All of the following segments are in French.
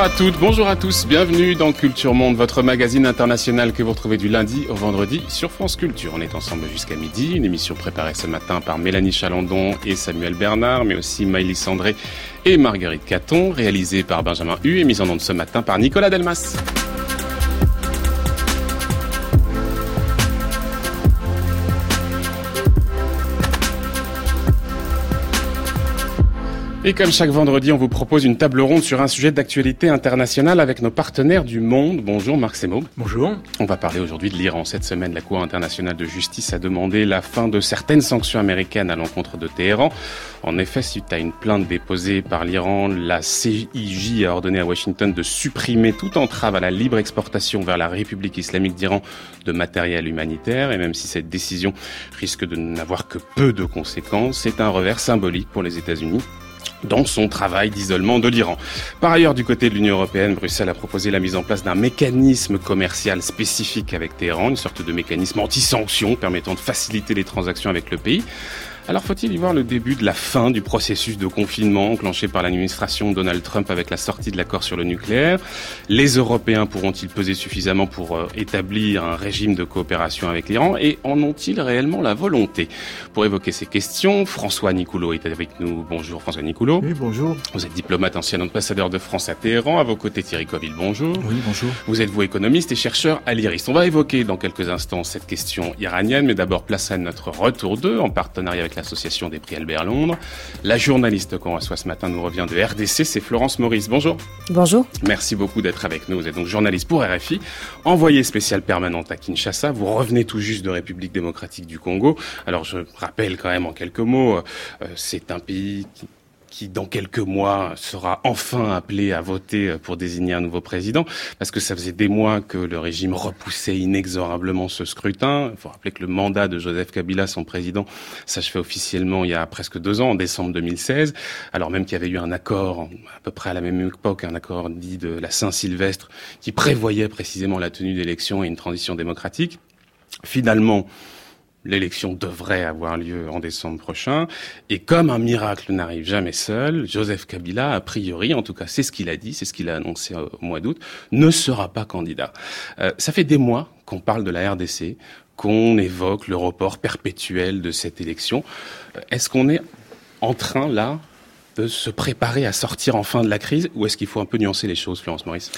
Bonjour à toutes, bonjour à tous, bienvenue dans Culture Monde, votre magazine international que vous retrouvez du lundi au vendredi sur France Culture. On est ensemble jusqu'à midi, une émission préparée ce matin par Mélanie Chalandon et Samuel Bernard, mais aussi Maïlis Sandré et Marguerite Caton, réalisée par Benjamin Hu et mise en onde ce matin par Nicolas Delmas. Et comme chaque vendredi, on vous propose une table ronde sur un sujet d'actualité internationale avec nos partenaires du monde. Bonjour Marc Semo. Bonjour. On va parler aujourd'hui de l'Iran. Cette semaine, la Cour internationale de justice a demandé la fin de certaines sanctions américaines à l'encontre de Téhéran. En effet, suite à une plainte déposée par l'Iran, la CIJ a ordonné à Washington de supprimer toute entrave à la libre exportation vers la République islamique d'Iran de matériel humanitaire. Et même si cette décision risque de n'avoir que peu de conséquences, c'est un revers symbolique pour les États-Unis dans son travail d'isolement de l'Iran. Par ailleurs, du côté de l'Union européenne, Bruxelles a proposé la mise en place d'un mécanisme commercial spécifique avec Téhéran, une sorte de mécanisme anti-sanction permettant de faciliter les transactions avec le pays. Alors faut-il y voir le début de la fin du processus de confinement enclenché par l'administration Donald Trump avec la sortie de l'accord sur le nucléaire? Les Européens pourront-ils peser suffisamment pour euh, établir un régime de coopération avec l'Iran et en ont-ils réellement la volonté? Pour évoquer ces questions, François Nicoulot est avec nous. Bonjour François Nicoulot. Oui, bonjour. Vous êtes diplomate, ancien ambassadeur de France à Téhéran. À vos côtés Thierry Coville, bonjour. Oui, bonjour. Vous êtes vous économiste et chercheur à l'IRIS. On va évoquer dans quelques instants cette question iranienne, mais d'abord place à notre retour 2 en partenariat avec la l'association des prix Albert Londres. La journaliste qu'on reçoit ce matin nous revient de RDC, c'est Florence Maurice. Bonjour. Bonjour. Merci beaucoup d'être avec nous. Vous êtes donc journaliste pour RFI, envoyée spéciale permanente à Kinshasa. Vous revenez tout juste de République démocratique du Congo. Alors je rappelle quand même en quelques mots, euh, c'est un pays qui qui dans quelques mois sera enfin appelé à voter pour désigner un nouveau président, parce que ça faisait des mois que le régime repoussait inexorablement ce scrutin. Il faut rappeler que le mandat de Joseph Kabila, son président, s'achevait officiellement il y a presque deux ans, en décembre 2016, alors même qu'il y avait eu un accord à peu près à la même époque, un accord dit de la Saint-Sylvestre, qui prévoyait précisément la tenue d'élections et une transition démocratique. Finalement, L'élection devrait avoir lieu en décembre prochain. Et comme un miracle n'arrive jamais seul, Joseph Kabila, a priori, en tout cas c'est ce qu'il a dit, c'est ce qu'il a annoncé au mois d'août, ne sera pas candidat. Euh, ça fait des mois qu'on parle de la RDC, qu'on évoque le report perpétuel de cette élection. Euh, est-ce qu'on est en train, là, de se préparer à sortir enfin de la crise, ou est-ce qu'il faut un peu nuancer les choses, Florence Maurice?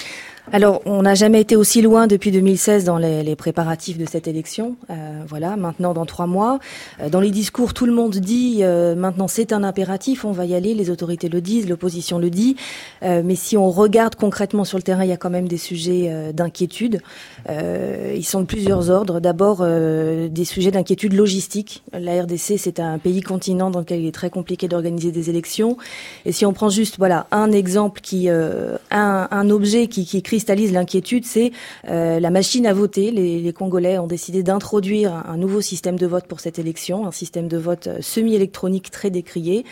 Alors, on n'a jamais été aussi loin depuis 2016 dans les, préparatifs de cette élection. Euh, voilà, maintenant dans trois mois. Euh, dans les discours, tout le monde dit euh, maintenant c'est un impératif, on va y aller. Les autorités le disent, l'opposition le dit. Mais si on regarde concrètement sur le terrain, il y a quand même des sujets d'inquiétude. ils sont de plusieurs ordres. D'abord, des sujets d'inquiétude logistique. La RDC, c'est un pays continent dans lequel il est très compliqué d'organiser des élections. Et si on prend juste, voilà, un exemple qui, un, un objet qui, qui cristallise l'inquiétude, c'est euh, la machine à voter. Les, Congolais ont décidé d'introduire un, nouveau système de vote pour cette élection, un système de vote euh, semi-électronique très décrié.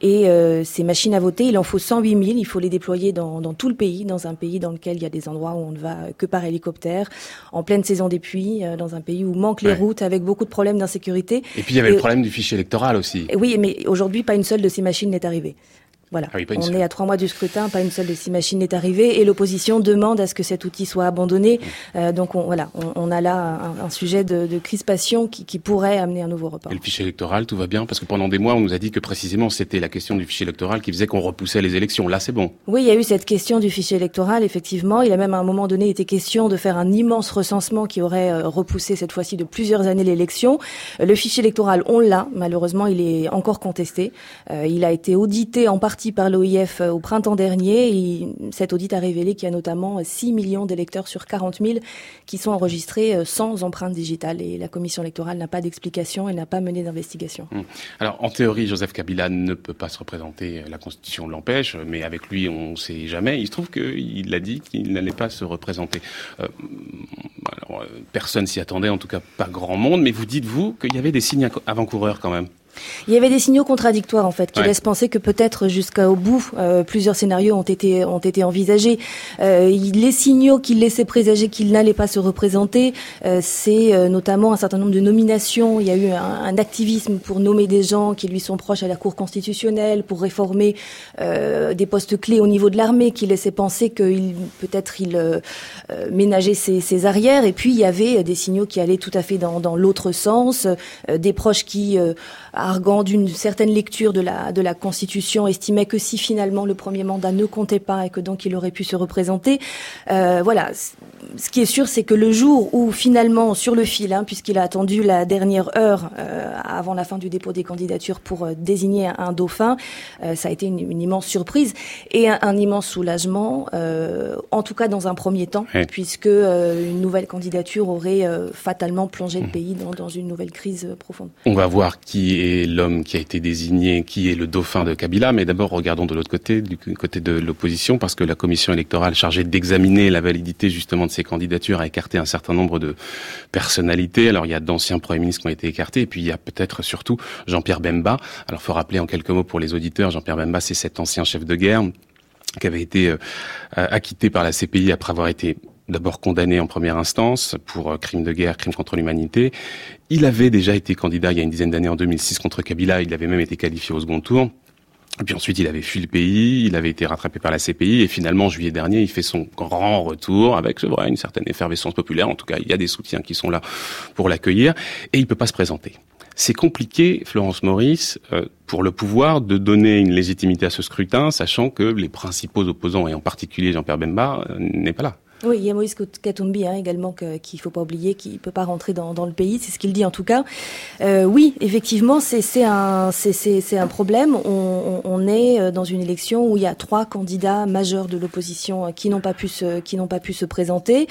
Et euh, ces machines à voter, il en faut 108 000. Il faut les déployer dans, tout le pays, dans un pays dans lequel il y a des endroits où on ne va que par hélicoptère, en pleine saison des pluies, dans un pays où manquent les routes, avec beaucoup de problèmes d'insécurité. Et puis il y avait le problème du fichier électoral aussi. Oui, mais aujourd'hui, pas une seule de ces machines n'est arrivée. Voilà. Ah on est à trois mois du scrutin, pas une seule de ces machines n'est arrivée, et l'opposition demande à ce que cet outil soit abandonné. Mmh. Euh, donc on, voilà, on, a là un, sujet de, de crispation qui, qui, pourrait amener un nouveau report. Et le fichier électoral, tout va bien? Parce que pendant des mois, on nous a dit que précisément c'était la question du fichier électoral qui faisait qu'on repoussait les élections. Là, c'est bon. Oui, il y a eu cette question du fichier électoral, effectivement. Il a même à un moment donné été question de faire un immense recensement qui aurait euh, repoussé cette fois-ci de plusieurs années l'élection. Le fichier électoral, on l'a. Malheureusement, il est encore contesté. Euh, il a été audité en partie par l'OIF euh, au printemps dernier. Et cet audit a révélé qu'il y a notamment 6 millions d'électeurs sur 40 000 qui sont enregistrés euh, sans empreinte digitale. Et la commission électorale n'a pas d'explication et n'a pas mené d'investigation. Hum. Alors, en théorie, Joseph Kabila ne peut pas se représenter. La Constitution l'empêche, mais avec lui, on ne sait jamais. Il se trouve qu'il a dit qu'il n'allait pas se représenter. Euh, alors, personne s'y attendait, en tout cas pas grand monde. Mais vous dites, vous, qu'il y avait des signes avant-coureurs quand même Il y avait des signaux contradictoires en fait qui laissent penser que peut-être jusqu'au bout euh, plusieurs scénarios ont été ont été envisagés. Euh, les signaux qui laissaient présager qu'il n'allait pas se représenter, euh, c'est euh, notamment un certain nombre de nominations. Il y a eu un, un, activisme pour nommer des gens qui lui sont proches à la Cour constitutionnelle, pour réformer euh, des postes clés au niveau de l'armée, qui laissait penser qu'il peut-être il ménageait ses, ses, arrières. Et puis il y avait des signaux qui allaient tout à fait dans, dans l'autre sens, des proches qui arguant d'une certaine lecture de la, de la Constitution, estimait que si finalement le premier mandat ne comptait pas et que donc il aurait pu se représenter, euh, voilà. Ce qui est sûr, c'est que le jour où finalement, sur le fil, hein, puisqu'il a attendu la dernière heure euh, avant la fin du dépôt des candidatures pour euh, désigner un, dauphin, ça a été une, une, immense surprise et un, un immense soulagement, en tout cas dans un premier temps, oui. puisque une nouvelle candidature aurait fatalement plongé le mmh. pays dans, dans une nouvelle crise profonde. On va voir qui est l'homme qui a été désigné, qui est le dauphin de Kabila. Mais d'abord, regardons de l'autre côté, du côté de l'opposition, parce que la commission électorale chargée d'examiner la validité justement de ces candidatures a écarté un certain nombre de personnalités. Alors, il y a d'anciens premiers ministres qui ont été écartés, et puis il y a peut-être surtout Jean-Pierre Bemba. Alors, faut rappeler en quelques mots pour les auditeurs, Jean-Pierre Bemba, c'est cet ancien chef de guerre qui avait été euh, acquitté par la CPI après avoir été d'abord condamné en première instance pour euh, crimes de guerre, crimes contre l'humanité. Il avait déjà été candidat il y a une dizaine d'années en 2006 contre Kabila, il avait même été qualifié au second tour. Et puis ensuite, il avait fui le pays, il avait été rattrapé par la CPI, et finalement, en juillet dernier, il fait son grand retour avec, c'est vrai, une certaine effervescence populaire. En tout cas, il y a des soutiens qui sont là pour l'accueillir, et il peut pas se présenter. C'est compliqué, Florence Maurice, euh, pour le pouvoir de donner une légitimité à ce scrutin, sachant que les principaux opposants, et en particulier Jean-Pierre Bemba, euh, n'est pas là. Oui, il y a Moïse Katumbi hein, également qu'il ne faut pas oublier, qui ne peut pas rentrer dans, le pays, c'est ce qu'il dit en tout cas. Euh, oui, effectivement, c'est un, problème. On, est euh, dans une élection où il y a trois candidats majeurs de l'opposition qui n'ont pas pu se, qui n'ont pas pu se présenter,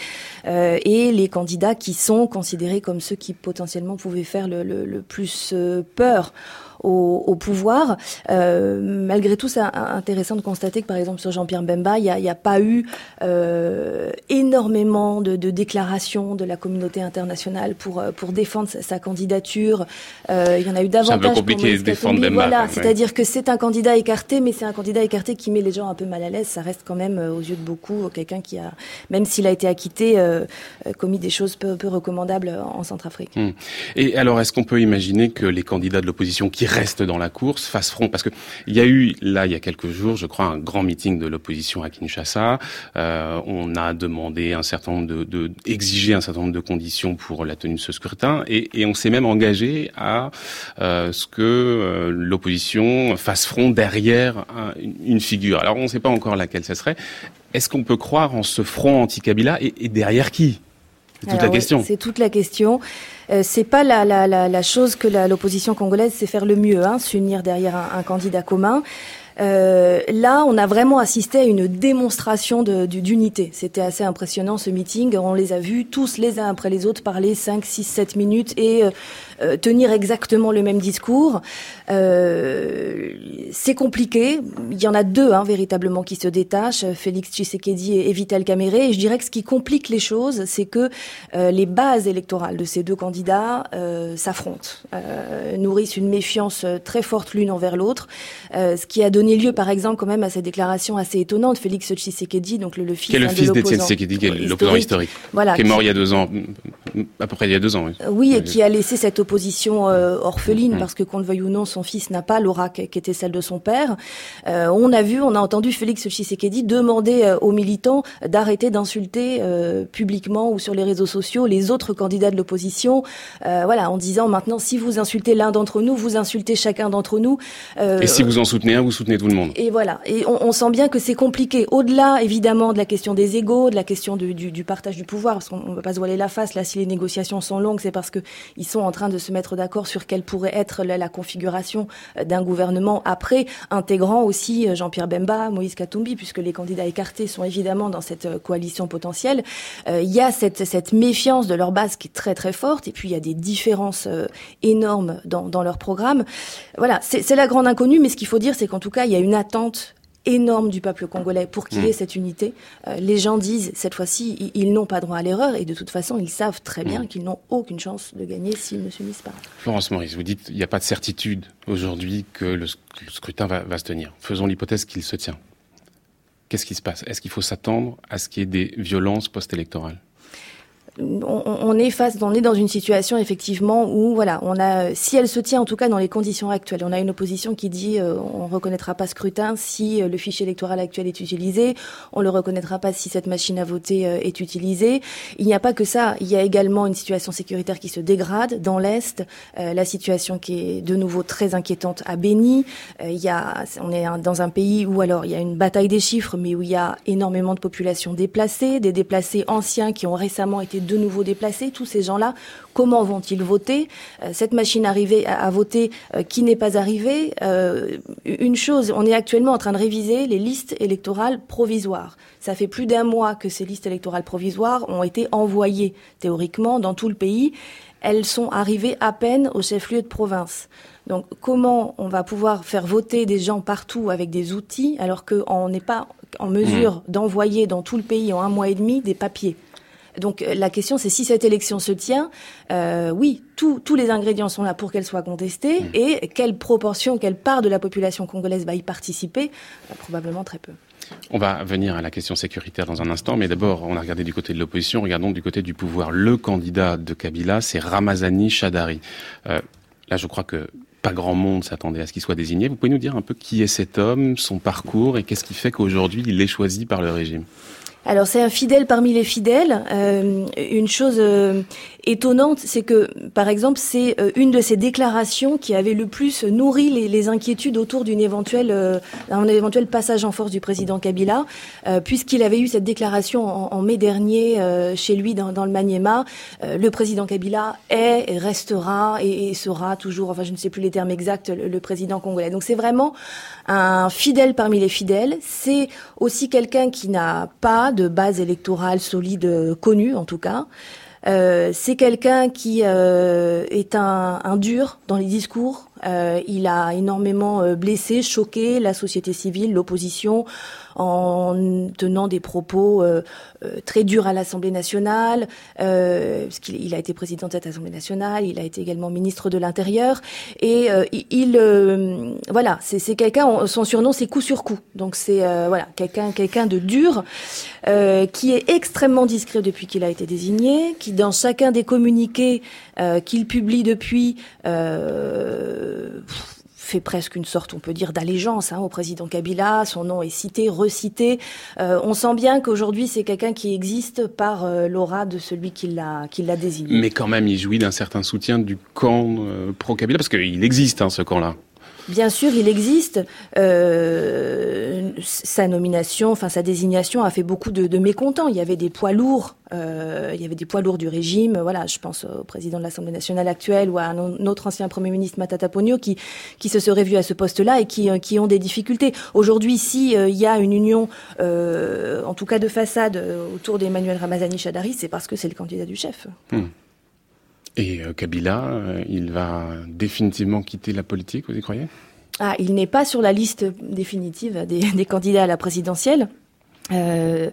euh, et les candidats qui sont considérés comme ceux qui potentiellement pouvaient faire le, plus euh, peur au, au pouvoir. Euh, malgré tout, c'est intéressant de constater que, par exemple, sur Jean-Pierre Bemba, il n'y a, a, pas eu euh, énormément de, de, déclarations de la communauté internationale pour, pour défendre sa, sa candidature. Euh, il y en a eu davantage. C'est un peu compliqué de défendre Bemba. Voilà, ouais. c'est-à-dire que c'est un candidat écarté, mais c'est un candidat écarté qui met les gens un peu mal à l'aise. Ça reste quand même, aux yeux de beaucoup, quelqu'un qui a, même s'il a été acquitté, euh, commis des choses peu, peu recommandables en Centrafrique. Hum. Et alors, est-ce qu'on peut imaginer que les candidats de l'opposition qui restent dans la course fassent front Parce que il y a eu, là, il y a quelques jours, je crois, un grand meeting de l'opposition à Kinshasa. Euh, on a demandé un certain nombre de, de, exiger un certain nombre de conditions pour la tenue de ce scrutin, et, et on s'est même engagé à euh, ce que euh, l'opposition fasse front derrière un, une figure. Alors, on ne sait pas encore laquelle ce serait. Est-ce qu'on peut croire en ce front anti-Kabila et, et derrière qui? C'est toute la question. C'est toute la question. Euh, c'est pas la, la, la, chose que l'opposition congolaise sait faire le mieux, hein, s'unir derrière un, candidat commun. Euh, là, on a vraiment assisté à une démonstration d'unité. C'était assez impressionnant ce meeting. On les a vus tous les uns après les autres parler 5, 6, 7 minutes et euh, euh, tenir exactement le même discours. Euh, c'est compliqué. Il y en a deux hein, véritablement qui se détachent, Félix Tshisekedi et Vital Kamere. Et je dirais que ce qui complique les choses, c'est que euh, les bases électorales de ces deux candidats s'affrontent, nourrissent une méfiance très forte l'une envers l'autre, ce qui a donné lieu, par exemple, quand même à cette déclaration assez étonnante. Félix Tshisekedi, donc le, le fils, qui est le fils d'Étienne Tshisekedi, qui est l'opposant historique, voilà, qui est mort il y a deux ans, à peu près il y a deux ans. Oui, oui et qui a laissé cette opposition euh, orpheline, mmh. parce que qu'on le veuille ou non, son fils n'a pas l'aura qui était celle de son père. Euh, on a vu, on a entendu Félix Tshisekedi demander euh, aux militants d'arrêter d'insulter euh, publiquement ou sur les réseaux sociaux les autres candidats de l'opposition, euh, voilà, en disant maintenant si vous insultez l'un d'entre nous, vous insultez chacun d'entre nous. et si vous en soutenez un, vous soutenez tout le monde. Et voilà. Et on, on sent bien que c'est compliqué. Au-delà, évidemment, de la question des égaux, de la question du, du, du partage du pouvoir, parce qu'on ne va pas se voiler la face. Là, si les négociations sont longues, c'est parce que ils sont en train de se mettre d'accord sur quelle pourrait être la, configuration d'un gouvernement après, intégrant aussi euh, Jean-Pierre Bemba, Moïse Katumbi, puisque les candidats écartés sont évidemment dans cette euh, coalition potentielle. Euh, il y a cette, méfiance de leur base qui est très très forte, et puis il y a des différences euh, énormes dans, dans leur programme. Voilà, c'est la grande inconnue, mais ce qu'il faut dire, c'est qu'en tout cas, il y a une attente énorme du peuple congolais pour qu'il y ait mm. cette unité. Euh, les gens disent, cette fois-ci, ils, n'ont pas droit à l'erreur et de toute façon, ils savent très bien mm. qu'ils n'ont aucune chance de gagner s'ils ne s'unissent pas. Florence Maurice, vous dites qu'il n'y a pas de certitude aujourd'hui que le, scrutin va, va se tenir. Faisons l'hypothèse qu'il se tient. Qu'est-ce qui se passe? Est-ce qu'il faut s'attendre à ce qu'il y ait des violences post-électorales? On, est face, on est dans une situation effectivement où voilà, on a, si elle se tient en tout cas dans les conditions actuelles, on a une opposition qui dit euh, on reconnaîtra pas scrutin si euh, le fichier électoral actuel est utilisé, on le reconnaîtra pas si cette machine à voter euh, est utilisée. Il n'y a pas que ça, il y a également une situation sécuritaire qui se dégrade dans l'est, la situation qui est de nouveau très inquiétante à Béni. il y a, on est dans un pays où alors il y a une bataille des chiffres, mais où il y a énormément de populations déplacées, des déplacés anciens qui ont récemment été de nouveau déplacés, tous ces gens-là, comment vont-ils voter? Euh, Cette machine arrivée à, voter euh, qui n'est pas arrivée? Euh, Une chose, on est actuellement en train de réviser les listes électorales provisoires. Ça fait plus d'un mois que ces listes électorales provisoires ont été envoyées théoriquement dans tout le pays. Elles sont arrivées à peine au chef-lieu de province. Donc comment on va pouvoir faire voter des gens partout avec des outils alors qu'on n'est pas en mesure mmh. d'envoyer dans tout le pays en un mois et demi des papiers? Donc euh, la question, c'est si cette élection se tient, euh, oui, tous les ingrédients sont là pour qu'elle soit contestée, mmh. et quelle proportion, quelle part de la population congolaise va y participer? Euh, Probablement très peu. On va venir à la question sécuritaire dans un instant, mais d'abord, on a regardé du côté de l'opposition, regardons du côté du pouvoir. Le candidat de Kabila, c'est Ramazani Chadari. Euh, là, je crois que pas grand monde s'attendait à ce qu'il soit désigné. Vous pouvez nous dire un peu qui est cet homme, son parcours, et qu'est-ce qui fait qu'aujourd'hui, il est choisi par le régime? Alors c'est un fidèle parmi les fidèles. Euh, une chose euh, étonnante, c'est que par exemple c'est euh, une de ces déclarations qui avait le plus nourri les, inquiétudes autour d'une éventuelle un éventuel passage en force du président Kabila, puisqu'il avait eu cette déclaration en, mai dernier chez lui dans, le Maniema. le président Kabila est, et restera et, sera toujours, enfin je ne sais plus les termes exacts, le, le président congolais. Donc c'est vraiment un fidèle parmi les fidèles. C'est aussi quelqu'un qui n'a pas de base électorale solide euh, connue en tout cas. Euh, c'est quelqu'un qui euh, est un, dur dans les discours. Euh, il a énormément blessé, choqué la société civile, l'opposition, en tenant des propos euh, très durs à l'Assemblée nationale, parce qu'il a été président de cette Assemblée nationale, il a été également ministre de l'Intérieur, et il, voilà, c'est quelqu'un, son surnom c'est coup sur coup, donc c'est voilà quelqu'un quelqu'un de dur, qui est extrêmement discret depuis qu'il a été désigné, qui dans chacun des communiqués qu'il publie depuis fait presque une sorte, on peut dire, d'allégeance hein, au président Kabila. Son nom est cité, recité. Euh, on sent bien qu'aujourd'hui, c'est quelqu'un qui existe par euh, l'aura de celui qui l'a, désigné. Mais quand même, il jouit d'un certain soutien du camp euh, pro-Kabila, parce qu'il existe, hein, ce camp-là. Bien sûr, il existe. Euh, sa nomination, enfin sa désignation a fait beaucoup de, mécontents. Il y avait des poids lourds, euh, il y avait des poids lourds du régime. Voilà, je pense au président de l'Assemblée nationale actuelle ou à un autre ancien premier ministre Matata Pogno qui se serait vu à ce poste-là et qui euh, qui ont des difficultés. Aujourd'hui, si il y a une union, en tout cas de façade, autour d'Emmanuel Ramazani Chadari, c'est parce que c'est le candidat du chef. Hmm. Et euh, Kabila, euh, il va définitivement quitter la politique, vous y croyez? Ah, Il n'est pas sur la liste définitive des, candidats à la présidentielle. Euh,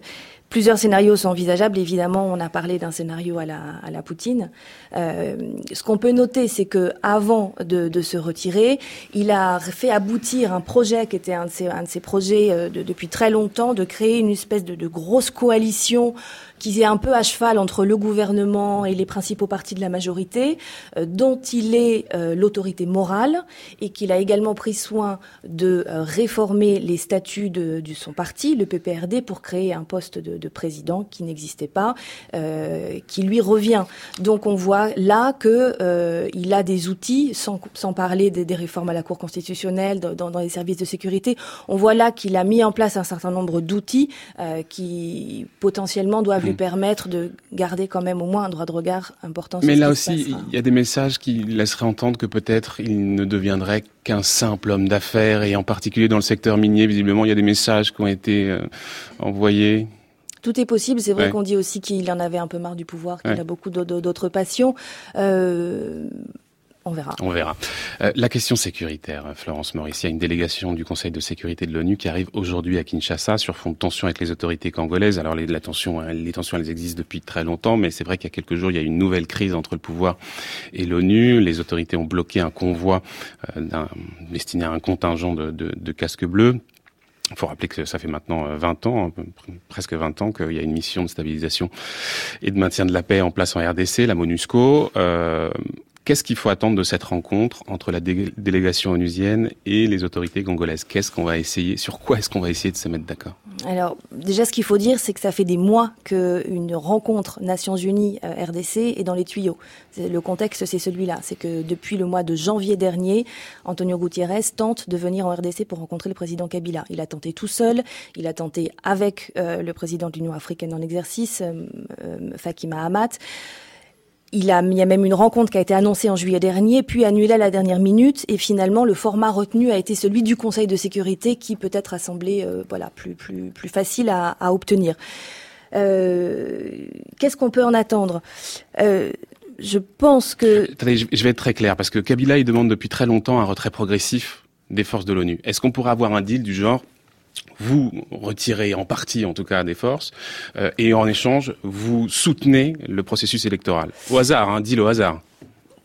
Plusieurs scénarios sont envisageables. Évidemment, on a parlé d'un scénario à la, à la Poutine. Ce qu'on peut noter, c'est que avant de, se retirer, il a fait aboutir un projet qui était un de ses, un de ses projets de, depuis très longtemps, de créer une espèce de grosse coalition qui est un peu à cheval entre le gouvernement et les principaux partis de la majorité, euh, dont il est euh, l'autorité morale et qu'il a également pris soin de euh, réformer les statuts de, son parti, le PPRD, pour créer un poste de, de président qui n'existait pas, qui lui revient. Donc on voit là que il a des outils, sans, sans parler des, réformes à la Cour constitutionnelle, dans, dans, les services de sécurité. On voit là qu'il a mis en place un certain nombre d'outils qui potentiellement doivent permettre de garder quand même au moins un droit de regard important. Mais là aussi, il y a des messages qui laisseraient entendre que peut-être il ne deviendrait qu'un simple homme d'affaires, et en particulier dans le secteur minier, visiblement, il y a des messages qui ont été euh, envoyés. Tout est possible. C'est vrai qu'on dit aussi qu'il en avait un peu marre du pouvoir, qu'il a beaucoup d'autres passions. Euh, on verra. On verra. Euh, la question sécuritaire, Florence Maurice, il y a une délégation du Conseil de sécurité de l'ONU qui arrive aujourd'hui à Kinshasa sur fond de tension avec les autorités congolaises. Alors les, la hein, les tensions, elles existent depuis très longtemps, mais c'est vrai qu'il y a quelques jours, il y a une nouvelle crise entre le pouvoir et l'ONU. Les autorités ont bloqué un convoi euh, destiné à un contingent de, de, de casques bleus. Il faut rappeler que ça fait maintenant 20 ans, presque 20 ans, qu'il y a une mission de stabilisation et de maintien de la paix en place en RDC, la MONUSCO. Euh, Qu'est-ce qu'il faut attendre de cette rencontre entre la délégation onusienne et les autorités congolaises? Qu'est-ce qu'on va essayer Sur quoi est-ce qu'on va essayer de se mettre d'accord? Alors, déjà, ce qu'il faut dire, c'est que ça fait des mois qu'une rencontre Nations Unies euh, RDC est dans les tuyaux. Le contexte, c'est celui-là. C'est que depuis le mois de janvier dernier, Antonio Gutiérrez tente de venir en RDC pour rencontrer le président Kabila. Il a tenté tout seul, il a tenté avec euh, le président de l'Union africaine en exercice, euh, euh. Il, y a même une rencontre qui a été annoncée en juillet dernier, puis annulée à la dernière minute, et finalement le format retenu a été celui du Conseil de sécurité, qui peut-être a semblé euh, plus facile à, à obtenir. Euh, Qu'est-ce qu'on peut en attendre? Euh, Je pense que. Attendez, je vais être très clair parce que Kabila il demande depuis très longtemps un retrait progressif des forces de l'ONU. Est-ce qu'on pourrait avoir un deal du genre vous retirez en partie, en tout cas, des forces, euh, et en échange, vous soutenez le processus électoral. Au hasard, hein, dit le hasard.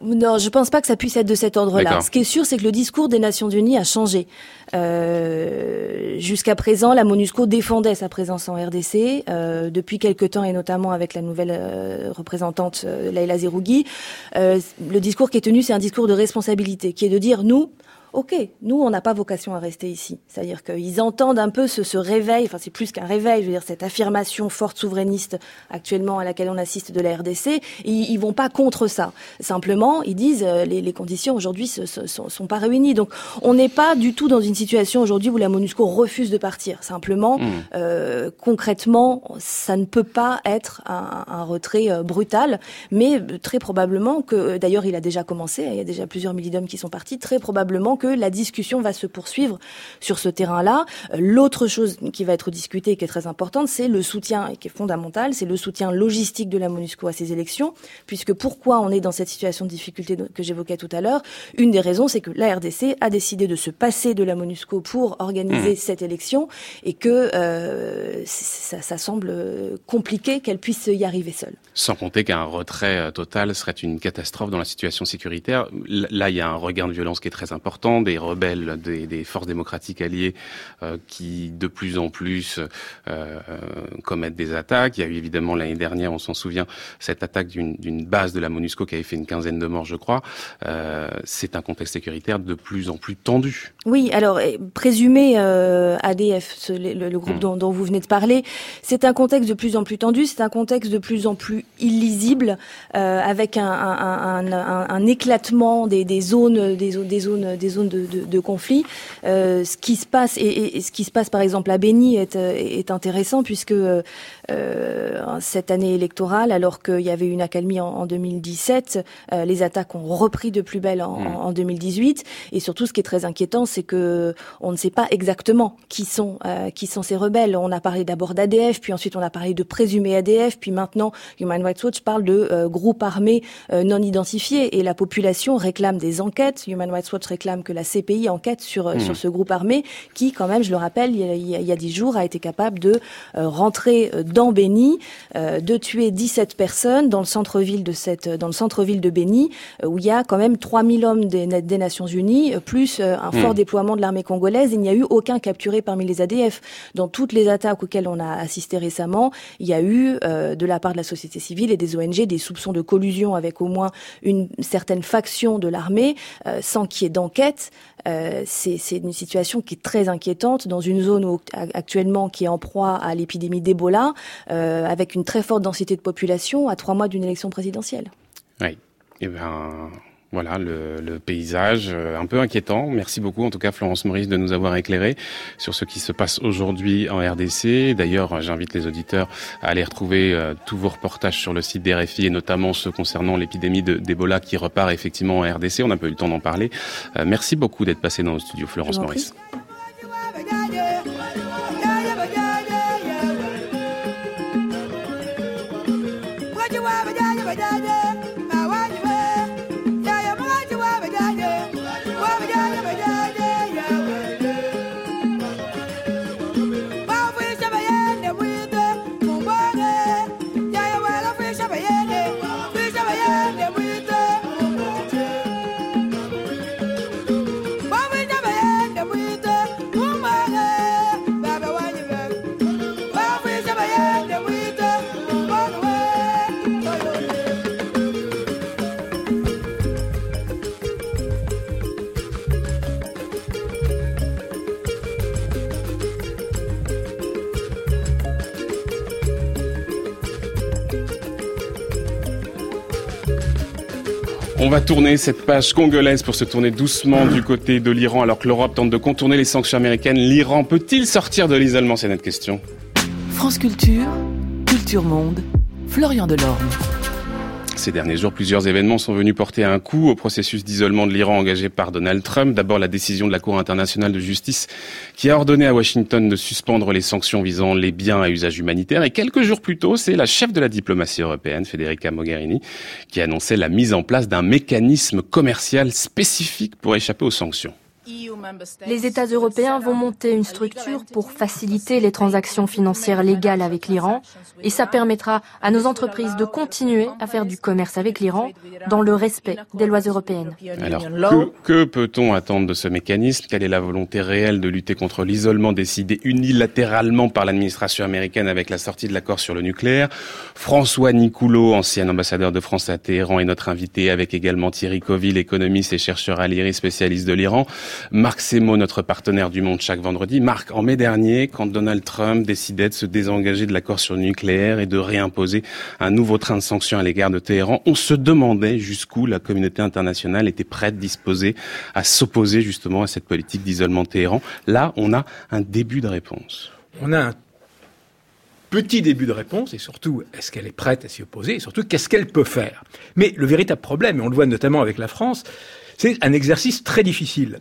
Non, je pense pas que ça puisse être de cet ordre-là. Ce qui est sûr, c'est que le discours des Nations Unies a changé. Euh, Jusqu'à présent, la MONUSCO défendait sa présence en RDC euh, depuis quelque temps, et notamment avec la nouvelle euh, représentante Laila Zerougui. Le discours qui est tenu, c'est un discours de responsabilité, qui est de dire nous, OK, nous, on n'a pas vocation à rester ici. C'est-à-dire qu'ils entendent un peu ce, ce réveil, enfin c'est plus qu'un réveil, je veux dire cette affirmation forte souverainiste actuellement à laquelle on assiste de la RDC, et ils, ils vont pas contre ça. Simplement, ils disent euh, les, les conditions aujourd'hui ne sont, sont, pas réunies. Donc on n'est pas du tout dans une situation aujourd'hui où la MONUSCO refuse de partir. Simplement, mmh. euh, concrètement, ça ne peut pas être un, un retrait euh, brutal, mais très probablement que, d'ailleurs il a déjà commencé, il y a déjà plusieurs milliers d'hommes qui sont partis, très probablement que la discussion va se poursuivre sur ce terrain-là. Euh, l'autre chose qui va être discutée et qui est très importante, c'est le soutien, et qui est fondamental, c'est le soutien logistique de la MONUSCO à ces élections, puisque pourquoi on est dans cette situation de difficulté que j'évoquais tout à l'heure? Une des raisons, c'est que la RDC a décidé de se passer de la MONUSCO pour organiser mmh. cette élection, et que euh, ça, ça semble compliqué qu'elle puisse y arriver seule. Sans compter qu'un retrait euh, total serait une catastrophe dans la situation sécuritaire. Là, il y a un regain de violence qui est très important des rebelles, des, des forces démocratiques alliées euh, qui de plus en plus euh, commettent des attaques. Il y a eu évidemment l'année dernière, on s'en souvient, cette attaque d'une base de la MONUSCO qui avait fait une quinzaine de morts, je crois. Euh, C'est un contexte sécuritaire de plus en plus tendu. Oui, alors présumé euh, ADF, le, le, groupe mmh. dont, dont, vous venez de parler, c'est un contexte de plus en plus tendu, c'est un contexte de plus en plus illisible, euh, avec un, un, un, un, éclatement des, des zones, des, des zones, des zones de, conflit. Euh, ce qui se passe et, ce qui se passe par exemple à Béni est, est intéressant puisque euh, cette année électorale, alors qu'il y avait une accalmie en, en 2017, euh, les attaques ont repris de plus belle en, mmh. en, 2018. Et surtout, ce qui est très inquiétant, c'est que on ne sait pas exactement qui sont euh, qui sont ces rebelles. On a parlé d'abord d'ADF, puis ensuite on a parlé de présumés ADF, puis maintenant Human Rights Watch parle de euh, groupes armés non identifiés. Et la population réclame des enquêtes. Human Rights Watch réclame que la CPI enquête sur, mmh. sur ce groupe armé qui, quand même, je le rappelle, il y a, dix jours, a été capable de euh, rentrer dans Béni, euh, de tuer 17 personnes dans le centre-ville de cette, dans le centre-ville de Béni, euh, où il y a quand même 3000 hommes des, des Nations Unies, plus un fort mmh. déploiement de l'armée congolaise. Il n'y a eu aucun capturé parmi les ADF. Dans toutes les attaques auxquelles on a assisté récemment, il y a eu, de la part de la société civile et des ONG, des soupçons de collusion avec au moins une certaine faction de l'armée, sans qu'il y ait d'enquête euh, c'est une situation qui est très inquiétante dans une zone actuellement qui est en proie à l'épidémie d'Ebola, euh, avec une très forte densité de population à trois mois d'une élection présidentielle. Oui. Eh bien, voilà le, le, paysage euh, un peu inquiétant. Merci beaucoup en tout cas Florence Maurice de nous avoir éclairé sur ce qui se passe aujourd'hui en RDC. D'ailleurs, j'invite les auditeurs à aller retrouver euh, tous vos reportages sur le site des RFI et notamment ceux concernant l'épidémie d'Ebola qui repart effectivement en RDC. On n'a pas eu le temps d'en parler. Euh, merci beaucoup d'être passé dans le studio Florence Maurice. On va tourner cette page congolaise pour se tourner doucement du côté de l'Iran alors que l'Europe tente de contourner les sanctions américaines. L'Iran peut-il sortir de l'isolement C'est notre question. France Culture, Culture Monde, Florian Delorme. Ces derniers jours, plusieurs événements sont venus porter un coup au processus d'isolement de l'Iran engagé par Donald Trump. D'abord, la décision de la Cour internationale de justice qui a ordonné à Washington de suspendre les sanctions visant les biens à usage humanitaire. Et quelques jours plus tôt, c'est la chef de la diplomatie européenne, Federica Mogherini, qui annonçait la mise en place d'un mécanisme commercial spécifique pour échapper aux sanctions. Les États européens vont monter une structure pour faciliter les transactions financières légales avec l'Iran et ça permettra à nos entreprises de continuer à faire du commerce avec l'Iran dans le respect des lois européennes. Alors, que, peut-on attendre de ce mécanisme? Quelle est la volonté réelle de lutter contre l'isolement décidé unilatéralement par l'administration américaine avec la sortie de l'accord sur le nucléaire? François Nicoulot, ancien ambassadeur de France à Téhéran, est notre invité avec également Thierry Coville, économiste et chercheur à l'IRI, spécialiste de l'Iran. Marc Semo, notre partenaire du Monde chaque vendredi. Marc, en mai dernier, quand Donald Trump décidait de se désengager de l'accord sur le nucléaire et de réimposer un nouveau train de sanctions à l'égard de Téhéran, on se demandait jusqu'où la communauté internationale était prête, disposée à s'opposer justement à cette politique d'isolement de Téhéran. Là, on a un début de réponse. On a un petit début de réponse, et surtout, est-ce qu'elle est prête à s'y opposer, et surtout, qu'est-ce qu'elle peut faire? Mais le véritable problème, et on le voit notamment avec la France, c'est un exercice très difficile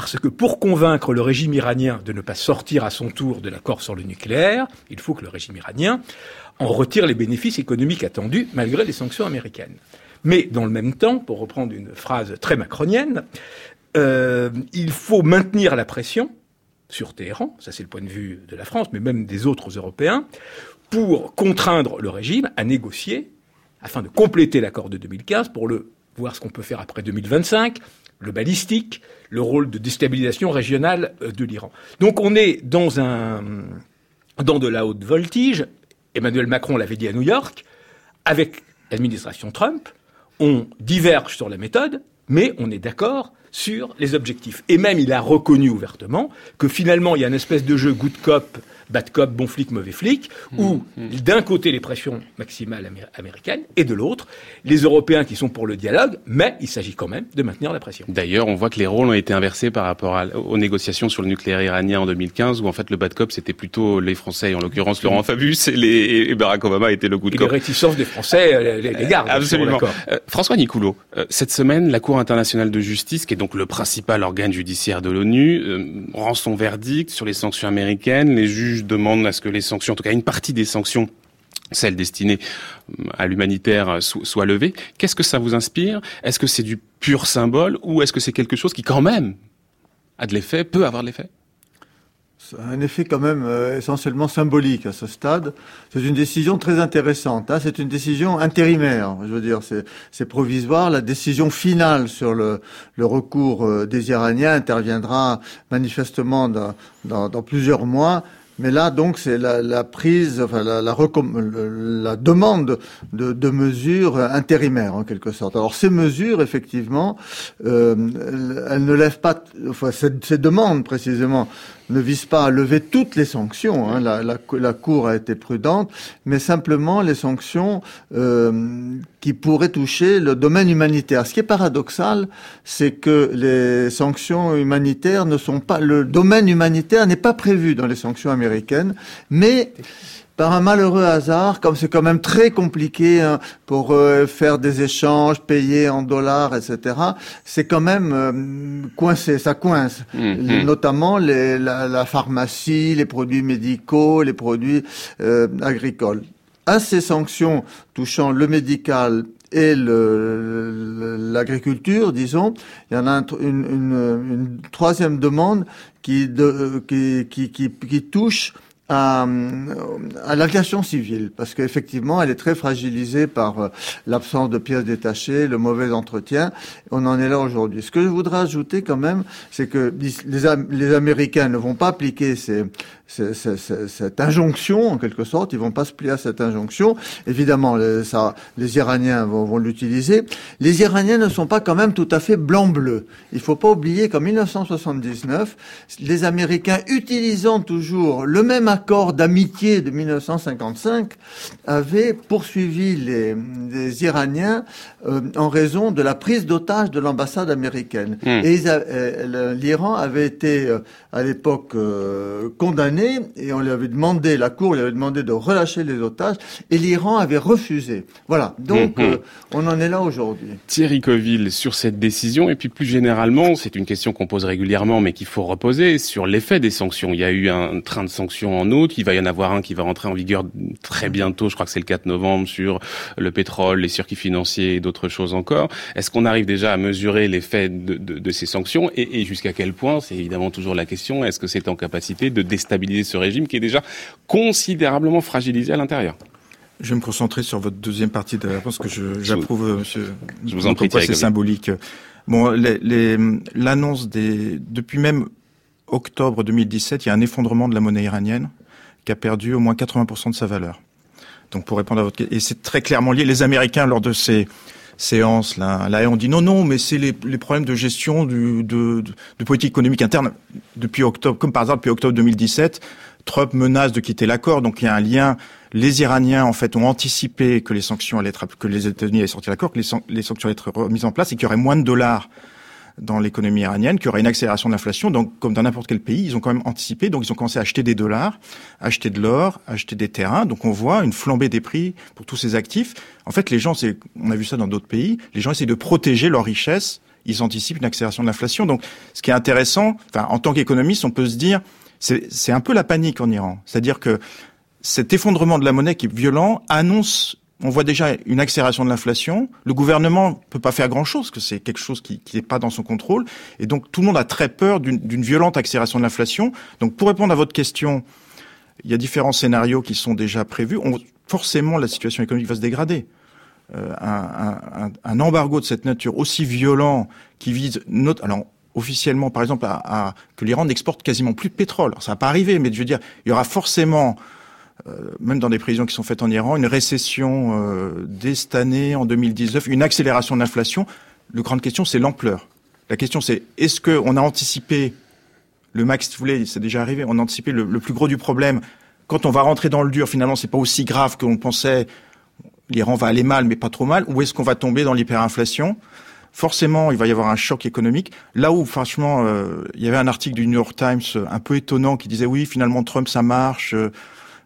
parce que pour convaincre le régime iranien de ne pas sortir à son tour de l'accord sur le nucléaire, il faut que le régime iranien en retire les bénéfices économiques attendus malgré les sanctions américaines. Mais dans le même temps, pour reprendre une phrase très macronienne, euh, il faut maintenir la pression sur Téhéran, ça c'est le point de vue de la France, mais même des autres Européens, pour contraindre le régime à négocier afin de compléter l'accord de 2015 pour voir ce qu'on peut faire après 2025, le balistique, le rôle de déstabilisation régionale euh, de l'Iran. Donc on est dans un dans de la haute voltige. Emmanuel Macron l'avait dit à New York, avec l'administration Trump, on diverge sur la méthode, mais on est d'accord sur les objectifs. Et même il a reconnu ouvertement que finalement il y a une espèce de jeu good cop bad cop, bon flic, mauvais flic, où mmh, mmh. d'un côté les pressions maximales américaines et de l'autre les Européens qui sont pour le dialogue, mais il s'agit quand même de maintenir la pression. D'ailleurs, on voit que les rôles ont été inversés par rapport aux négociations sur le nucléaire iranien en 2015, où en fait le bad cop c'était plutôt les Français, en l'occurrence Laurent Fabius, et, les, Barack Obama était le good cop. Les réticences des Français euh, les, les gardent. Absolument. Euh, François Nicoulot, euh, cette semaine, la Cour internationale de justice, qui est donc le principal organe judiciaire de l'ONU, rend son verdict sur les sanctions américaines. Les juges demandent à ce que les sanctions, en tout cas une partie des sanctions celles destinées euh, à l'humanitaire euh, soient levées. Qu'est-ce que ça vous inspire? Est-ce que c'est du pur symbole ou est-ce que c'est quelque chose qui quand même a de l'effet, peut avoir de l'effet? Un effet quand même euh, essentiellement symbolique à ce stade. C'est une décision très intéressante. Hein. C'est une décision intérimaire. Je veux dire, c'est provisoire. La décision finale sur le, recours des Iraniens interviendra manifestement dans plusieurs mois. Mais là, donc, c'est la, la, prise, enfin, la, la, la demande de, mesures intérimaires, en quelque sorte. Alors, ces mesures, effectivement, euh, elles ne lèvent pas, enfin, ces, ces demandes, précisément, ne vise pas à lever toutes les sanctions. Hein. La, la, la, Cour a été prudente, mais simplement les sanctions euh, qui pourraient toucher le domaine humanitaire. Ce qui est paradoxal, c'est que les sanctions humanitaires ne sont pas le domaine humanitaire n'est pas prévu dans les sanctions américaines, mais par un malheureux hasard, comme c'est quand même très compliqué hein, pour euh, faire des échanges, payer en dollars, etc., c'est quand même euh, coincé, ça coince. Mmh. Notamment les, la, la, pharmacie, les produits médicaux, les produits euh, agricoles. À ces sanctions touchant le médical et l'agriculture, disons, il y en a une, une, une troisième demande qui, de, qui, qui, qui, qui touche à, à l'aviation civile, parce qu'effectivement, elle est très fragilisée par euh, l'absence de pièces détachées, le mauvais entretien. On en est là aujourd'hui. Ce que je voudrais ajouter quand même, c'est que les, les Américains ne vont pas appliquer ces, cette injonction, en quelque sorte. Ils vont pas se plier à cette injonction. Évidemment, les, ça, les Iraniens vont, vont l'utiliser. Les Iraniens ne sont pas quand même tout à fait blanc-bleu. Il faut pas oublier qu'en 1979, les Américains, utilisant toujours le même accord d'amitié de 1955, avaient poursuivi les, les Iraniens euh, en raison de la prise d'otage de l'ambassade américaine. Hmm. Et euh, l'Iran avait été euh, à l'époque condamné et on lui avait demandé, la Cour lui avait demandé de relâcher les otages et l'Iran avait refusé. Voilà, donc hmm, hmm. on en est là aujourd'hui. Thierry Coville, sur cette décision et puis plus généralement, c'est une question qu'on pose régulièrement mais qu'il faut reposer sur l'effet des sanctions. Il y a eu un train de sanctions en août, il va y en avoir un qui va rentrer en vigueur très bientôt, je crois que c'est le 4 novembre, sur le pétrole, les circuits financiers et d'autres choses encore. Est-ce qu'on arrive déjà à mesurer l'effet de, de, de, ces sanctions et, et jusqu'à quel point, c'est évidemment toujours la question, est-ce que c'est en capacité de déstabiliser ce régime qui est déjà considérablement fragilisé à l'intérieur je vais me concentrer sur votre deuxième partie de la réponse que j'approuve, monsieur. Je vous en prie, c'est symbolique? Bon, l'annonce des, depuis même octobre 2017, il y a un effondrement de la monnaie iranienne qui a perdu au moins 80% de sa valeur. Donc pour répondre à votre question, et c'est très clairement lié. Les Américains, lors de ces séances là, là, on dit non, non, mais c'est les, les, problèmes de gestion du, de, de, politique économique interne depuis octobre, comme par hasard depuis octobre 2017. Trump menace de quitter l'accord, donc il y a un lien. Les Iraniens en fait ont anticipé que les sanctions allaient être, que les États-Unis allaient sortir l'accord, que les, les sanctions allaient être remises en place et qu'il y aurait moins de dollars dans l'économie iranienne, qu'il y aurait une accélération de l'inflation. Donc, comme dans n'importe quel pays, ils ont quand même anticipé. Donc, ils ont commencé à acheter des dollars, acheter de l'or, acheter des terrains. Donc, on voit une flambée des prix pour tous ces actifs. En fait, les gens, on a vu ça dans d'autres pays, les gens essaient de protéger leur richesse. Ils anticipent une accélération de l'inflation. Donc, ce qui est intéressant, enfin, en tant qu'économiste, on peut se dire, c'est un peu la panique en Iran. C'est-à-dire que cet effondrement de la monnaie qui est violent annonce on voit déjà une accélération de l'inflation. Le gouvernement peut pas faire grand-chose, parce que c'est quelque chose qui n'est pas dans son contrôle. Et donc tout le monde a très peur d'une violente accélération de l'inflation. Donc pour répondre à votre question, il y a différents scénarios qui sont déjà prévus. Forcément, la situation économique va se dégrader. Euh, un, embargo de cette nature aussi violent qui vise notre... Alors, officiellement, par exemple, à, que l'Iran n'exporte quasiment plus de pétrole. Alors, ça va pas arriver, mais je veux dire, il y aura forcément même dans des prévisions qui sont faites en Iran, une récession euh, dès cette année, en 2019, une accélération de l'inflation. La grande question, c'est l'ampleur. La question, c'est est-ce qu'on a anticipé le max, si vous voulez, c'est déjà arrivé, on a anticipé le, plus gros du problème. Quand on va rentrer dans le dur, finalement, c'est pas aussi grave qu'on pensait. L'Iran va aller mal, mais pas trop mal. Ou est-ce qu'on va tomber dans l'hyperinflation? Forcément, il va y avoir un choc économique. Là où, franchement, euh, il y avait un article du New York Times un peu étonnant qui disait oui, finalement, Trump, ça marche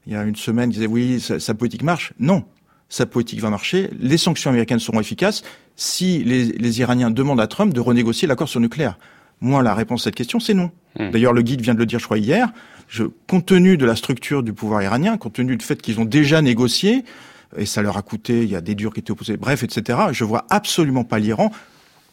il y a une semaine, disait oui, sa, politique marche. Non, sa politique va marcher. Les sanctions américaines seront efficaces si les, les Iraniens demandent à Trump de renégocier l'accord sur le nucléaire. Moi, la réponse à cette question, c'est non. Hmm. D'ailleurs, le guide vient de le dire, je crois, hier. Je, compte tenu de la structure du pouvoir iranien, compte tenu du fait qu'ils ont déjà négocié, et ça leur a coûté, il y a des durs qui étaient opposés, bref, etc., je vois absolument pas l'Iran.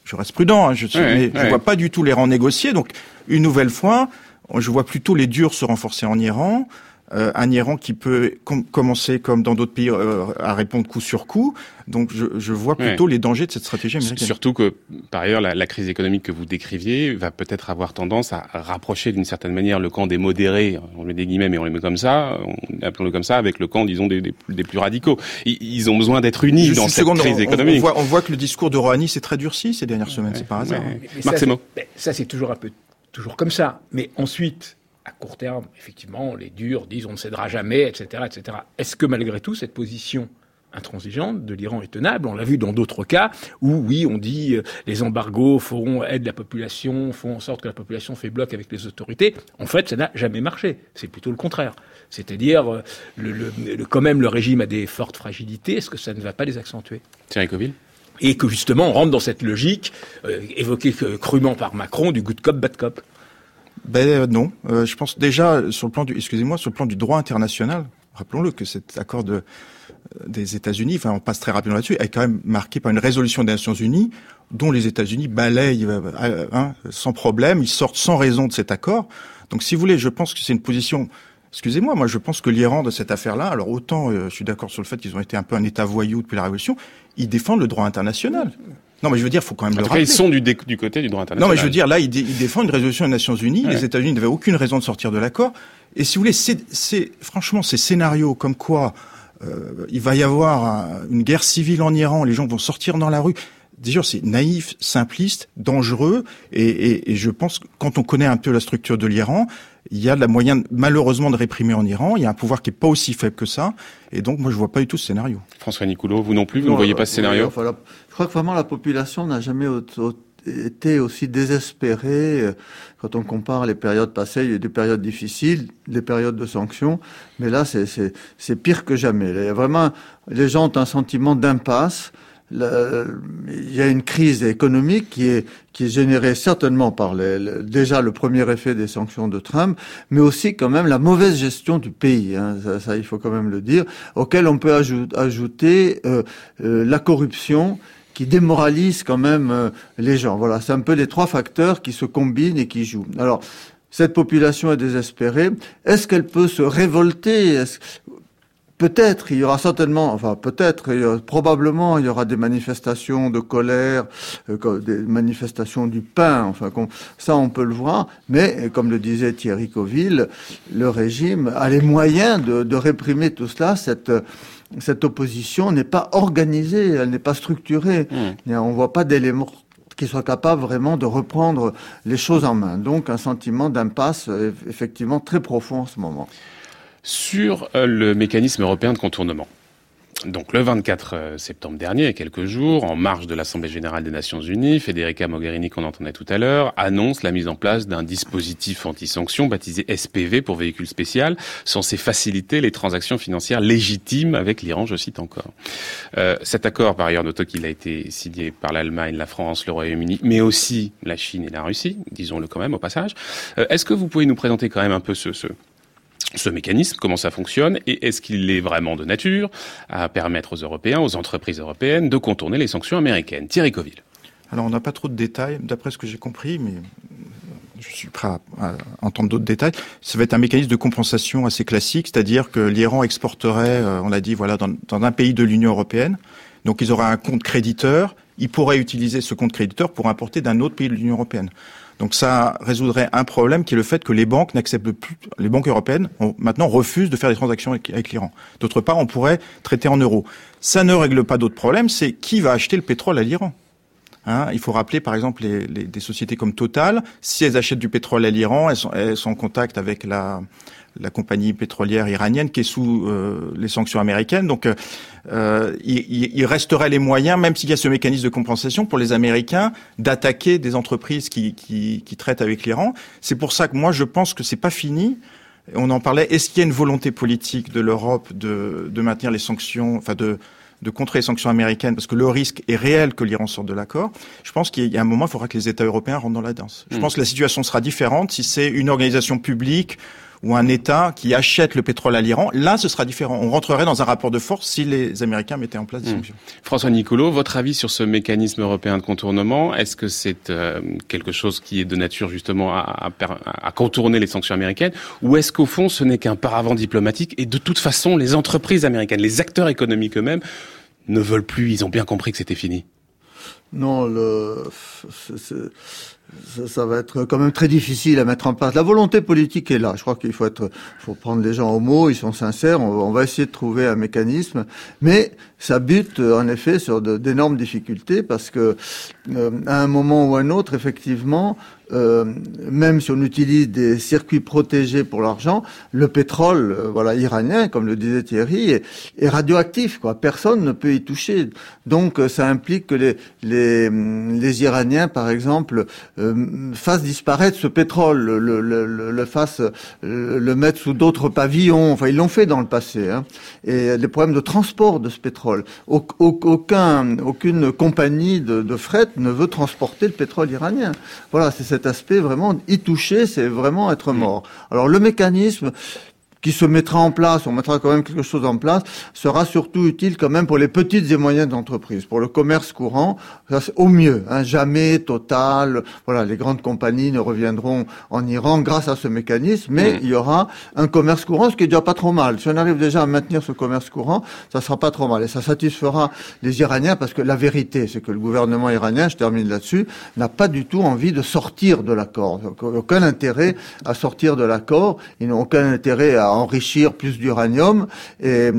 Je reste prudent, hein, je, mais je vois pas du tout l'Iran négocier. Donc, une nouvelle fois, je vois plutôt les durs se renforcer en Iran. Euh, un Iran qui peut commencer, comme dans d'autres pays, euh, à répondre coup sur coup. Donc je, je vois plutôt les dangers de cette stratégie américaine. Surtout que, par ailleurs, la, la crise économique que vous décriviez va peut-être avoir tendance à rapprocher d'une certaine manière le camp des modérés, on met des guillemets, mais on les met comme ça, on appelons-le comme ça, avec le camp, disons, des, des, des plus radicaux. Ils, ont besoin d'être unis dans cette crise économique. On voit, on voit, que le discours de Rouhani s'est très durci ces dernières semaines, c'est par hasard. ça, c'est toujours un peu toujours comme ça. Mais ensuite, à court terme, effectivement, les durs disent on ne cédera jamais, etc. etc. Est-ce que malgré tout, cette position intransigeante de l'Iran est tenable? On l'a vu dans d'autres cas où, oui, on dit euh, les embargos feront aide la population, font en sorte que la population fait bloc avec les autorités. En fait, ça n'a jamais marché. C'est plutôt le contraire. C'est-à-dire, euh, le, le, quand même, le régime a des fortes fragilités. Est-ce que ça ne va pas les accentuer? Thierry Coville? Et que justement on rentre dans cette logique euh, évoquée crûment par Macron du good cop bad cop. Ben euh, non, euh, je pense déjà sur le plan du, excusez-moi, sur le plan du droit international. Rappelons-le que cet accord de, euh, des États-Unis, enfin on passe très rapidement là-dessus, est quand même marqué par une résolution des Nations Unies dont les États-Unis balayent hein, sans problème, ils sortent sans raison de cet accord. Donc si vous voulez, je pense que c'est une position Excusez-moi, moi je pense que l'Iran de cette affaire-là, alors autant je suis d'accord sur le fait qu'ils ont été un peu un État voyou depuis la Révolution, ils défendent le droit international. Non, mais je veux dire, faut quand même en le rappeler. Ils sont du, du, côté du droit international. Non, mais je veux dire, là, ils, défendent une résolution des Nations Unies. Les États-Unis n'avaient aucune raison de sortir de l'accord. Et si vous voulez, c'est franchement ces scénarios comme quoi euh, il va y avoir une guerre civile en Iran, les gens vont sortir dans la rue. Déjà, c'est naïf, simpliste, dangereux, et, et, et, je pense que quand on connaît un peu la structure de l'Iran, il y a la moyen, malheureusement, de réprimer en Iran. Il y a un pouvoir qui est pas aussi faible que ça, et donc moi je vois pas du tout ce scénario. François Nicoulot, vous non plus, vous ne voyez pas ce scénario enfin, Je crois que vraiment la population n'a jamais été aussi désespérée. Euh, quand on compare les périodes passées, il y a des périodes difficiles, des périodes de sanctions, mais là c'est pire que jamais. Il y a vraiment, les gens ont un sentiment d'impasse il y a une crise économique qui est, qui est générée certainement par les, déjà le premier effet des sanctions de Trump, mais aussi quand même la mauvaise gestion du pays, hein, ça, ça, il faut quand même le dire, auquel on peut ajouter euh, euh, la corruption qui démoralise quand même euh, les gens. Voilà, c'est un peu les trois facteurs qui se combinent et qui jouent. Alors, cette population est désespérée. Est-ce qu'elle peut se révolter? Peut-être, il y aura certainement, enfin peut-être, probablement, il y aura des manifestations de colère, euh, des manifestations du pain, enfin ça on peut le voir, mais comme le disait Thierry Coville, le régime a les moyens de, réprimer tout cela. Cette, cette opposition n'est pas organisée, elle n'est pas structurée. Mmh. On voit pas d'éléments qui soient capables vraiment de reprendre les choses en main. Donc un sentiment d'impasse effectivement très profond en ce moment sur euh, le mécanisme européen de contournement. Donc le 24 euh, septembre dernier, quelques jours, en marge de l'Assemblée générale des Nations Unies, Federica Mogherini, qu'on entendait tout à l'heure, annonce la mise en place d'un dispositif anti-sanction baptisé SPV pour véhicule spécial, censé faciliter les transactions financières légitimes avec l'Iran, je cite encore. Euh, cet accord, par ailleurs, notons qu'il a été signé par l'Allemagne, la France, le Royaume-Uni, mais aussi la Chine et la Russie, disons-le quand même au passage. Est-ce que vous pouvez nous présenter quand même un peu ce, ce ce mécanisme, comment ça fonctionne, et est-ce qu'il est vraiment de nature à permettre aux Européens, aux entreprises européennes, de contourner les sanctions américaines? Thierry Coville. Alors on n'a pas trop de détails, d'après ce que j'ai compris, mais je suis prêt à, entendre d'autres détails. Ça va être un mécanisme de compensation assez classique, c'est-à-dire que l'Iran exporterait, euh, on l'a dit, voilà, dans, un pays de l'Union européenne, donc ils auraient un compte créditeur, ils pourraient utiliser ce compte créditeur pour importer d'un autre pays de l'Union européenne. Donc ça résoudrait un problème qui est le fait que les banques n'acceptent plus, les banques européennes maintenant refusent de faire des transactions avec, l'Iran. D'autre part, on pourrait traiter en euros. Ça ne règle pas d'autres problèmes, c'est qui va acheter le pétrole à l'Iran Hein, il faut rappeler, par exemple, les, des sociétés comme Total, si elles achètent du pétrole à l'Iran, elles sont, elles sont en contact avec la, la compagnie pétrolière iranienne qui est sous euh, les sanctions américaines. Donc, euh, il, il, resterait les moyens, même s'il y a ce mécanisme de compensation, pour les Américains d'attaquer des entreprises qui, qui, qui traitent avec l'Iran. C'est pour ça que moi, je pense que c'est pas fini. On en parlait. Est-ce qu'il y a une volonté politique de l'Europe de, de maintenir les sanctions, enfin de de contrer les sanctions américaines, parce que le risque est réel que l'Iran sorte de l'accord, je pense qu'il y a un moment, il faudra que les États européens rentrent dans la danse. Je hmm. pense que la situation sera différente si c'est une organisation publique ou un État qui achète le pétrole à l'Iran, là, ce sera différent. On rentrerait dans un rapport de force si les Américains mettaient en place des hmm. sanctions. François Nicolo, votre avis sur ce mécanisme européen de contournement Est-ce que c'est euh, quelque chose qui est de nature justement à, à contourner les sanctions américaines Ou est-ce qu'au fond, ce n'est qu'un paravent diplomatique et de toute façon, les entreprises américaines, les acteurs économiques eux-mêmes, ne veulent plus, ils ont bien compris que c'était fini? Non, le, ça, ça, va être quand même très difficile à mettre en place. La volonté politique est là. Je crois qu'il faut être, faut prendre les gens au mot. Ils sont sincères. On, va essayer de trouver un mécanisme, mais ça bute en effet sur d'énormes difficultés parce que euh, à un moment ou à un autre, effectivement, euh, même si on utilise des circuits protégés pour l'argent, le pétrole, euh, voilà, iranien, comme le disait Thierry, est, est, radioactif. Quoi. Personne ne peut y toucher. Donc, ça implique que les, les, les Iraniens, par exemple, euh, fasse disparaître ce pétrole, le, le, le, le fasse euh, le mettre sous d'autres pavillons. Enfin, ils l'ont fait dans le passé. Hein. Et des problèmes de transport de ce pétrole. Aucun, aucune compagnie de, de fret ne veut transporter le pétrole iranien. Voilà, c'est cet aspect vraiment y toucher, c'est vraiment être mort. Alors le mécanisme, qui se mettra en place, on mettra quand même quelque chose en place, sera surtout utile quand même pour les petites et moyennes entreprises, pour le commerce courant, ça, au mieux. Hein, jamais Total, voilà, les grandes compagnies ne reviendront en Iran grâce à ce mécanisme, mais mm. il y aura un commerce courant, ce qui est déjà pas trop mal. Si on arrive déjà à maintenir ce commerce courant, ça sera pas trop mal et ça satisfera les Iraniens parce que la vérité, c'est que le gouvernement iranien, je termine là-dessus, n'a pas du tout envie de sortir de l'accord. Aucun intérêt à sortir de l'accord. Ils n'ont aucun intérêt à enrichir plus d'uranium. Et,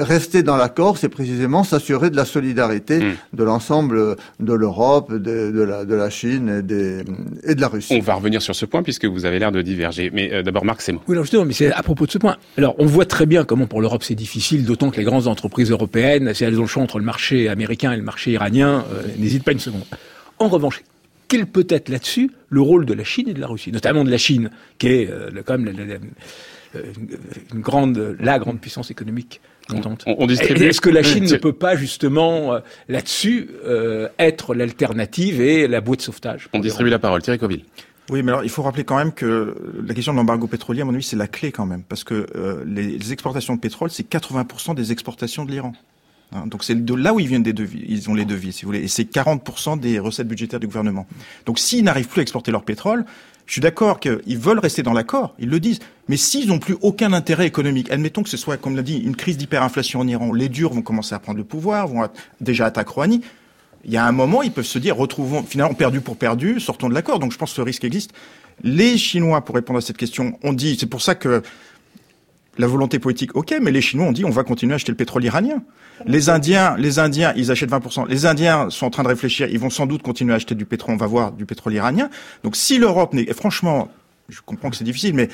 rester dans l'accord, c'est précisément s'assurer de la solidarité hmm. de l'ensemble de l'Europe, de, de, la, de la Chine et, des, et de la Russie. On va revenir sur ce point puisque vous avez l'air de diverger. Mais euh, d'abord, Marc, c'est moi. Oui, alors justement, mais c'est à propos de ce point. Alors, on voit très bien comment pour l'Europe c'est difficile, d'autant que les grandes entreprises européennes, si elles ont le choix entre le marché américain et le marché iranien, euh, n'hésitent pas une seconde. En revanche, quel peut être là-dessus le rôle de la Chine et de la Russie, notamment de la Chine, qui est euh, quand même euh, une grande, la grande puissance économique montante. On, distribue. Est-ce que la Chine ne peut pas justement euh, là-dessus être l'alternative et la bouée de sauvetage On distribue la parole, Thierry Coville. Oui, mais alors il faut rappeler quand même que la question de l'embargo pétrolier, à mon avis, c'est la clé quand même, parce que les exportations de pétrole, c'est 80% des exportations de l'Iran. Hein, donc c'est de là où ils viennent des devis, ils ont les devis, si vous voulez, et c'est 40% des recettes budgétaires du gouvernement. Donc s'ils n'arrivent plus à exporter leur pétrole, je suis d'accord qu'ils veulent rester dans l'accord, ils le disent, mais s'ils n'ont plus aucun intérêt économique, admettons que ce soit, comme l'a dit, une crise d'hyperinflation en Iran, les durs vont commencer à prendre le pouvoir, vont déjà attaquer Rouhani, il y a un moment, ils peuvent se dire, retrouvons, finalement, perdu pour perdu, sortons de l'accord. Donc je pense que ce risque existe. Les Chinois, pour répondre à cette question, ont dit, c'est pour ça que la volonté politique, ok, mais les Chinois ont dit on va continuer à acheter le pétrole iranien. Les Indiens, les Indiens, ils achètent 20%. Les Indiens sont en train de réfléchir, ils vont sans doute continuer à acheter du pétrole, on va voir du pétrole iranien. Donc si l'Europe n'est, franchement, je comprends que c'est difficile, mais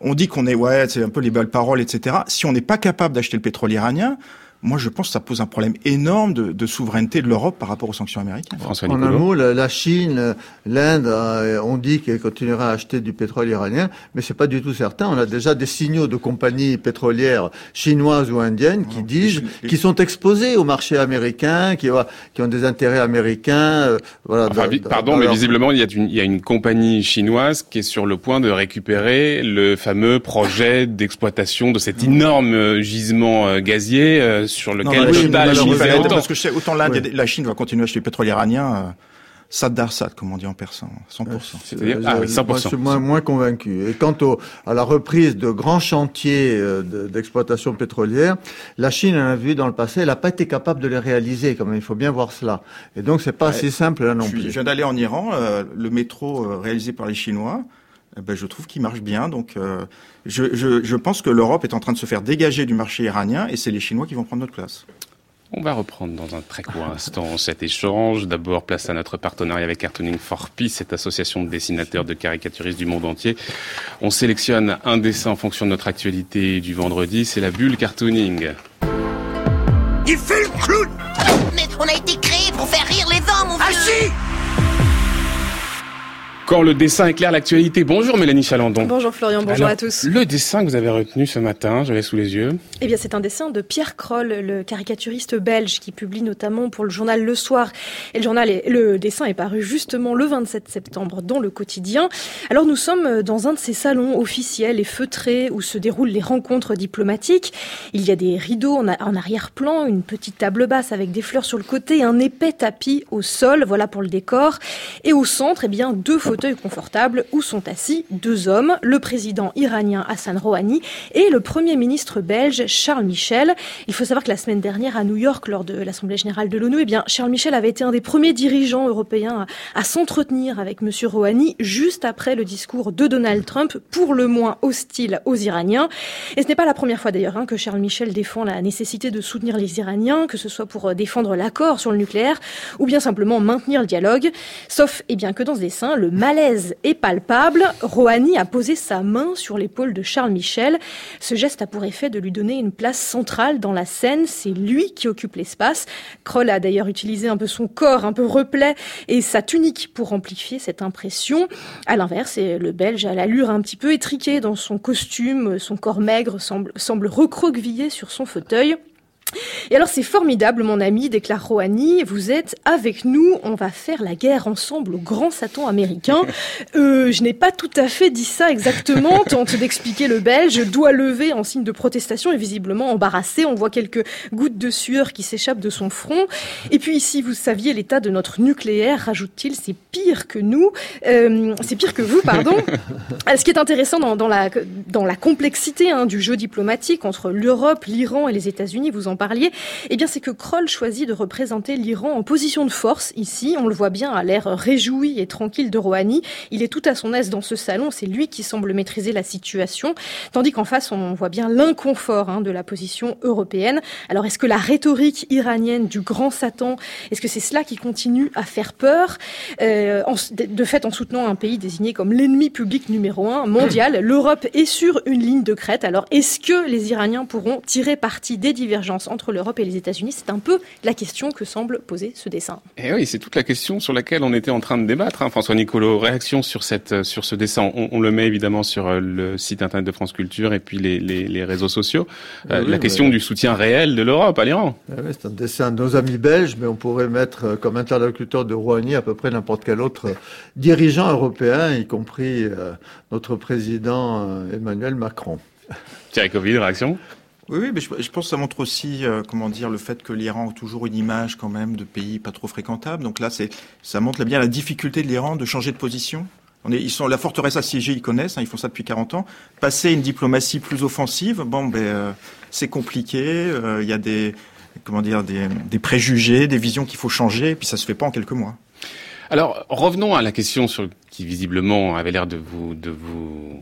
on dit qu'on est, ouais, c'est un peu les belles paroles, etc. Si on n'est pas capable d'acheter le pétrole iranien, moi je pense que ça pose un problème énorme de, de souveraineté de l'Europe par rapport aux sanctions américaines. François en un mot, la, Chine, l'Inde, euh, on dit qu'elle continuera à acheter du pétrole iranien, mais c'est pas du tout certain. On a déjà des signaux de compagnies pétrolières chinoises ou indiennes qui disent, qui sont exposées au marché américain, qui, qui ont des intérêts américains. Euh, voilà, pardon, mais visiblement il y, a une, il y a une compagnie chinoise qui est sur le point de récupérer le fameux projet d'exploitation de cet énorme gisement gazier sur lequel non, la Chine, Parce que je sais, autant l'Inde, la Chine va continuer à acheter du pétrole iranien. Euh, Sad Darsad, comme on dit en persan, 100%. C'est-à-dire, ah, oui, 100%. je suis moins, moins convaincu. Et quant au, à la reprise de grands chantiers euh, d'exploitation pétrolière, la Chine, on a vu dans le passé, elle n'a pas été capable de les réaliser. Comme il faut bien voir cela. Et donc, c'est pas ouais, si simple là non plus. Je viens d'aller en Iran, euh, le métro euh, réalisé par les Chinois. Eh ben, je trouve qu'il marche bien. Donc, euh, je, je, je pense que l'Europe est en train de se faire dégager du marché iranien et c'est les Chinois qui vont prendre notre place. On va reprendre dans un très court instant cet échange. D'abord, place à notre partenariat avec Cartooning for Peace, cette association de dessinateurs, de caricaturistes du monde entier. On sélectionne un dessin en fonction de notre actualité du vendredi. C'est la bulle cartooning. Il fait le clown Mais on a été créé pour faire rire les hommes, mon ah vieux quand le dessin éclaire l'actualité. Bonjour Mélanie Chalandon. Bonjour Florian, bonjour à tous. Le dessin que vous avez retenu ce matin, je l'ai sous les yeux. Eh bien, c'est un dessin de Pierre Kroll, le caricaturiste belge qui publie notamment pour le journal Le Soir. Et le journal, le dessin est paru justement le 27 septembre dans le quotidien. Alors, nous sommes dans un de ces salons officiels et feutrés où se déroulent les rencontres diplomatiques. Il y a des rideaux en, arrière-plan, une petite table basse avec des fleurs sur le côté, un épais tapis au sol. Voilà pour le décor. Et au centre, eh bien, deux photos fauteuil confortable où sont assis deux hommes, le président iranien Hassan Rouhani et le premier ministre belge Charles Michel. Il faut savoir que la semaine dernière à New York, lors de l'Assemblée générale de l'ONU, eh bien, Charles Michel avait été un des premiers dirigeants européens à, s'entretenir avec M. Rouhani juste après le discours de Donald Trump, pour le moins hostile aux Iraniens. Et ce n'est pas la première fois d'ailleurs hein, que Charles Michel défend la nécessité de soutenir les Iraniens, que ce soit pour euh, défendre l'accord sur le nucléaire ou bien simplement maintenir le dialogue. Sauf, eh bien, que dans ce dessin, le malaise est palpable. Rouhani a posé sa main sur l'épaule de Charles Michel. Ce geste a pour effet de lui donner une place centrale dans la scène. C'est lui qui occupe l'espace. Kroll a d'ailleurs utilisé un peu son corps, un peu replet, et sa tunique pour amplifier cette impression. À l'inverse, le Belge a l'allure un petit peu étriquée dans son costume. Son corps maigre semble recroquevillé sur son fauteuil. Et alors c'est formidable, mon ami, déclare Rouhani, vous êtes avec nous, on va faire la guerre ensemble au grand Satan américain. Euh, je n'ai pas tout à fait dit ça exactement, tente d'expliquer le Belge, doigt levé en signe de protestation et visiblement embarrassé. On voit quelques gouttes de sueur qui s'échappent de son front. Et puis ici, vous saviez l'état de notre nucléaire, rajoute-t-il, c'est pire que nous, euh, c'est pire que vous, pardon. Ce qui est intéressant dans, dans la, dans la complexité hein, du jeu diplomatique entre l'Europe, l'Iran et les États-Unis, vous en parliez, eh bien c'est que Kroll choisit de représenter l'Iran en position de force ici. On le voit bien à l'air réjoui et tranquille de Rouhani. Il est tout à son aise dans ce salon. C'est lui qui semble maîtriser la situation, tandis qu'en face on voit bien l'inconfort hein, de la position européenne. Alors est-ce que la rhétorique iranienne du grand Satan, est-ce que c'est cela qui continue à faire peur? Euh, De fait, en soutenant un pays désigné comme l'ennemi public numéro un mondial, l'Europe est sur une ligne de crête. Alors est-ce que les Iraniens pourront tirer parti des divergences? Entre l'Europe et les États-Unis C'est un peu la question que semble poser ce dessin. Et eh oui, c'est toute la question sur laquelle on était en train de débattre. Hein, François Nicolo, réaction sur cette sur ce dessin. On, on, le met évidemment sur euh, le site internet de France Culture et puis les, les, les réseaux sociaux. Euh, oui, la question du soutien réel de l'Europe à l'Iran. Oui, c'est un dessin de nos amis belges, mais on pourrait mettre euh, comme interlocuteur de Rouhani à peu près n'importe quel autre dirigeant européen, y compris euh, notre président euh, Emmanuel Macron. Thierry Covid, réaction oui, oui, mais je, pense que ça montre aussi, euh, comment dire, le fait que l'Iran a toujours une image quand même de pays pas trop fréquentable. Donc là, c'est, ça montre bien la difficulté de l'Iran de changer de position. Ils sont la forteresse assiégée, ils connaissent, hein, ils font ça depuis 40 ans. Passer une diplomatie plus offensive, bon, ben, euh, c'est compliqué. Euh, Il y a des, comment dire, des, préjugés, des visions qu'il faut changer, et puis ça se fait pas en quelques mois. Alors, revenons à la question qui visiblement avait l'air de vous, de vous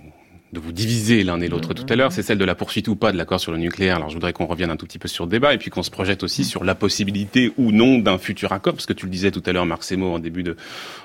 de vous diviser l'un et l'autre tout à l'heure, c'est celle de la poursuite ou pas de l'accord sur le nucléaire. Alors je voudrais qu'on revienne un tout petit peu sur le débat et puis qu'on se projette aussi sur la possibilité ou non d'un futur accord, parce que tu le disais tout à l'heure, Marc Semo, en début de,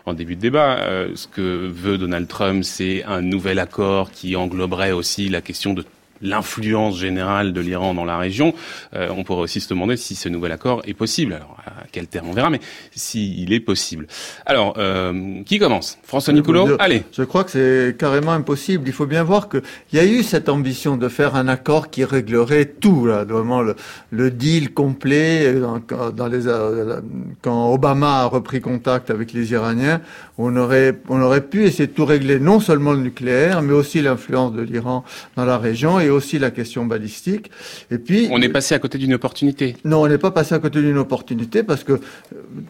en début de débat, euh, ce que veut Donald Trump, c'est un nouvel accord qui engloberait aussi la question de l'influence générale de l'Iran dans la région, euh, on pourrait aussi se demander si ce nouvel accord est possible. Alors, à quel terme on verra, mais s'il est possible. Alors, euh, qui commence? François Nicolo Allez. Je crois que c'est carrément impossible. Il faut bien voir qu'il y a eu cette ambition de faire un accord qui réglerait tout, là, vraiment le, le deal complet. Dans, dans les, euh, quand Obama a repris contact avec les Iraniens, on aurait, on aurait pu essayer de tout régler, non seulement le nucléaire, mais aussi l'influence de l'Iran dans la région et aussi la question balistique. Et puis on est passé à côté d'une opportunité. Non, on n'est pas passé à côté d'une opportunité parce que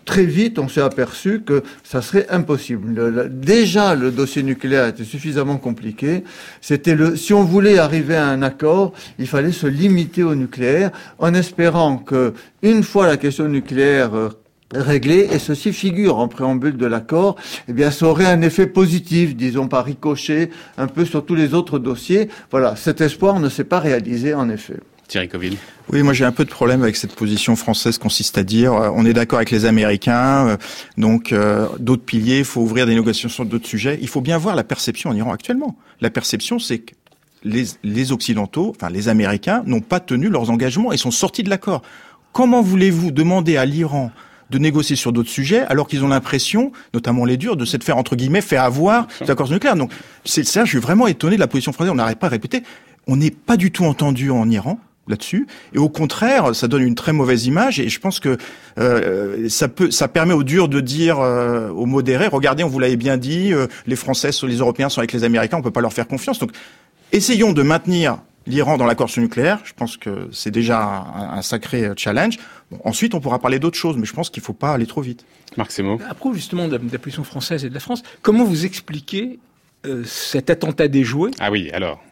très vite on s'est aperçu que ça serait impossible. Le, le, déjà le dossier nucléaire était suffisamment compliqué. C'était le si on voulait arriver à un accord, il fallait se limiter au nucléaire en espérant que une fois la question nucléaire réglé, et ceci figure en préambule de l'accord, eh bien, ça aurait un effet positif, disons par ricochet, un peu sur tous les autres dossiers. Voilà, cet espoir ne s'est pas réalisé, en effet. Thierry Coville. Oui, moi j'ai un peu de problème avec cette position française consiste à dire euh, on est d'accord avec les Américains, euh, donc euh, d'autres piliers, il faut ouvrir des négociations sur d'autres sujets. Il faut bien voir la perception en Iran actuellement. La perception, c'est que les, les Occidentaux, enfin les Américains, n'ont pas tenu leurs engagements et sont sortis de l'accord. Comment voulez-vous demander à l'Iran de négocier sur d'autres sujets, alors qu'ils ont l'impression, notamment les durs, de s'être faire entre guillemets faire avoir des accords nucléaires. Donc c'est ça, je suis vraiment étonné de la position française. On n'arrête pas à répéter. On n'est pas du tout entendu en Iran là-dessus et au contraire ça donne une très mauvaise image et je pense que euh, ça peut ça permet aux durs de dire euh, aux modérés regardez on vous l'avait bien dit euh, les Français les Européens sont avec les Américains on peut pas leur faire confiance donc essayons de maintenir l'Iran dans l'accord sur le nucléaire, je pense que c'est déjà un, un, sacré challenge. Bon, ensuite, on pourra parler d'autres choses, mais je pense qu'il ne faut pas aller trop vite. Marc Semo. À propos justement de la, de la position française et de la France, comment vous expliquez euh, cet attentat déjoué Ah oui, alors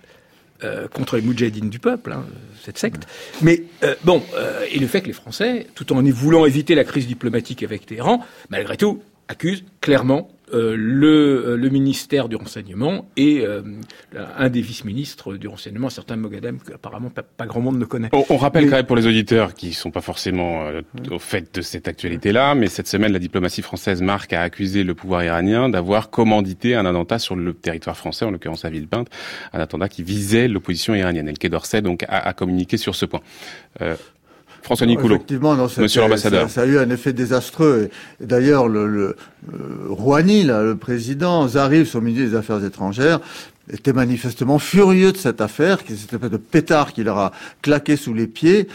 euh, contre les moudjahidines du peuple, hein, cette secte. Mais euh, bon, et le fait que les Français, tout en voulant éviter la crise diplomatique avec Téhéran, malgré tout, accusent clairement euh, le, le, ministère du renseignement et euh, un des vice-ministres du renseignement, un certain Mogadem, que apparemment pas, pas, grand monde ne connaît. On, on rappelle mais... quand même pour les auditeurs qui sont pas forcément euh, au fait de cette actualité-là, mais cette semaine, la diplomatie française marque a accusé le pouvoir iranien d'avoir commandité un attentat sur le territoire français, en l'occurrence à Villepinte, un attentat qui visait l'opposition iranienne. Et le Quai d'Orsay donc a, a, communiqué sur ce point. François Nicoulot, Effectivement, non, Monsieur l'ambassadeur. Ça, ça, a eu un effet désastreux. D'ailleurs, le, le, le Rouhani, là, le président, Zarif, son ministre des Affaires étrangères, était manifestement furieux de cette affaire, qui cette espèce de pétard qui leur a claqué sous les pieds.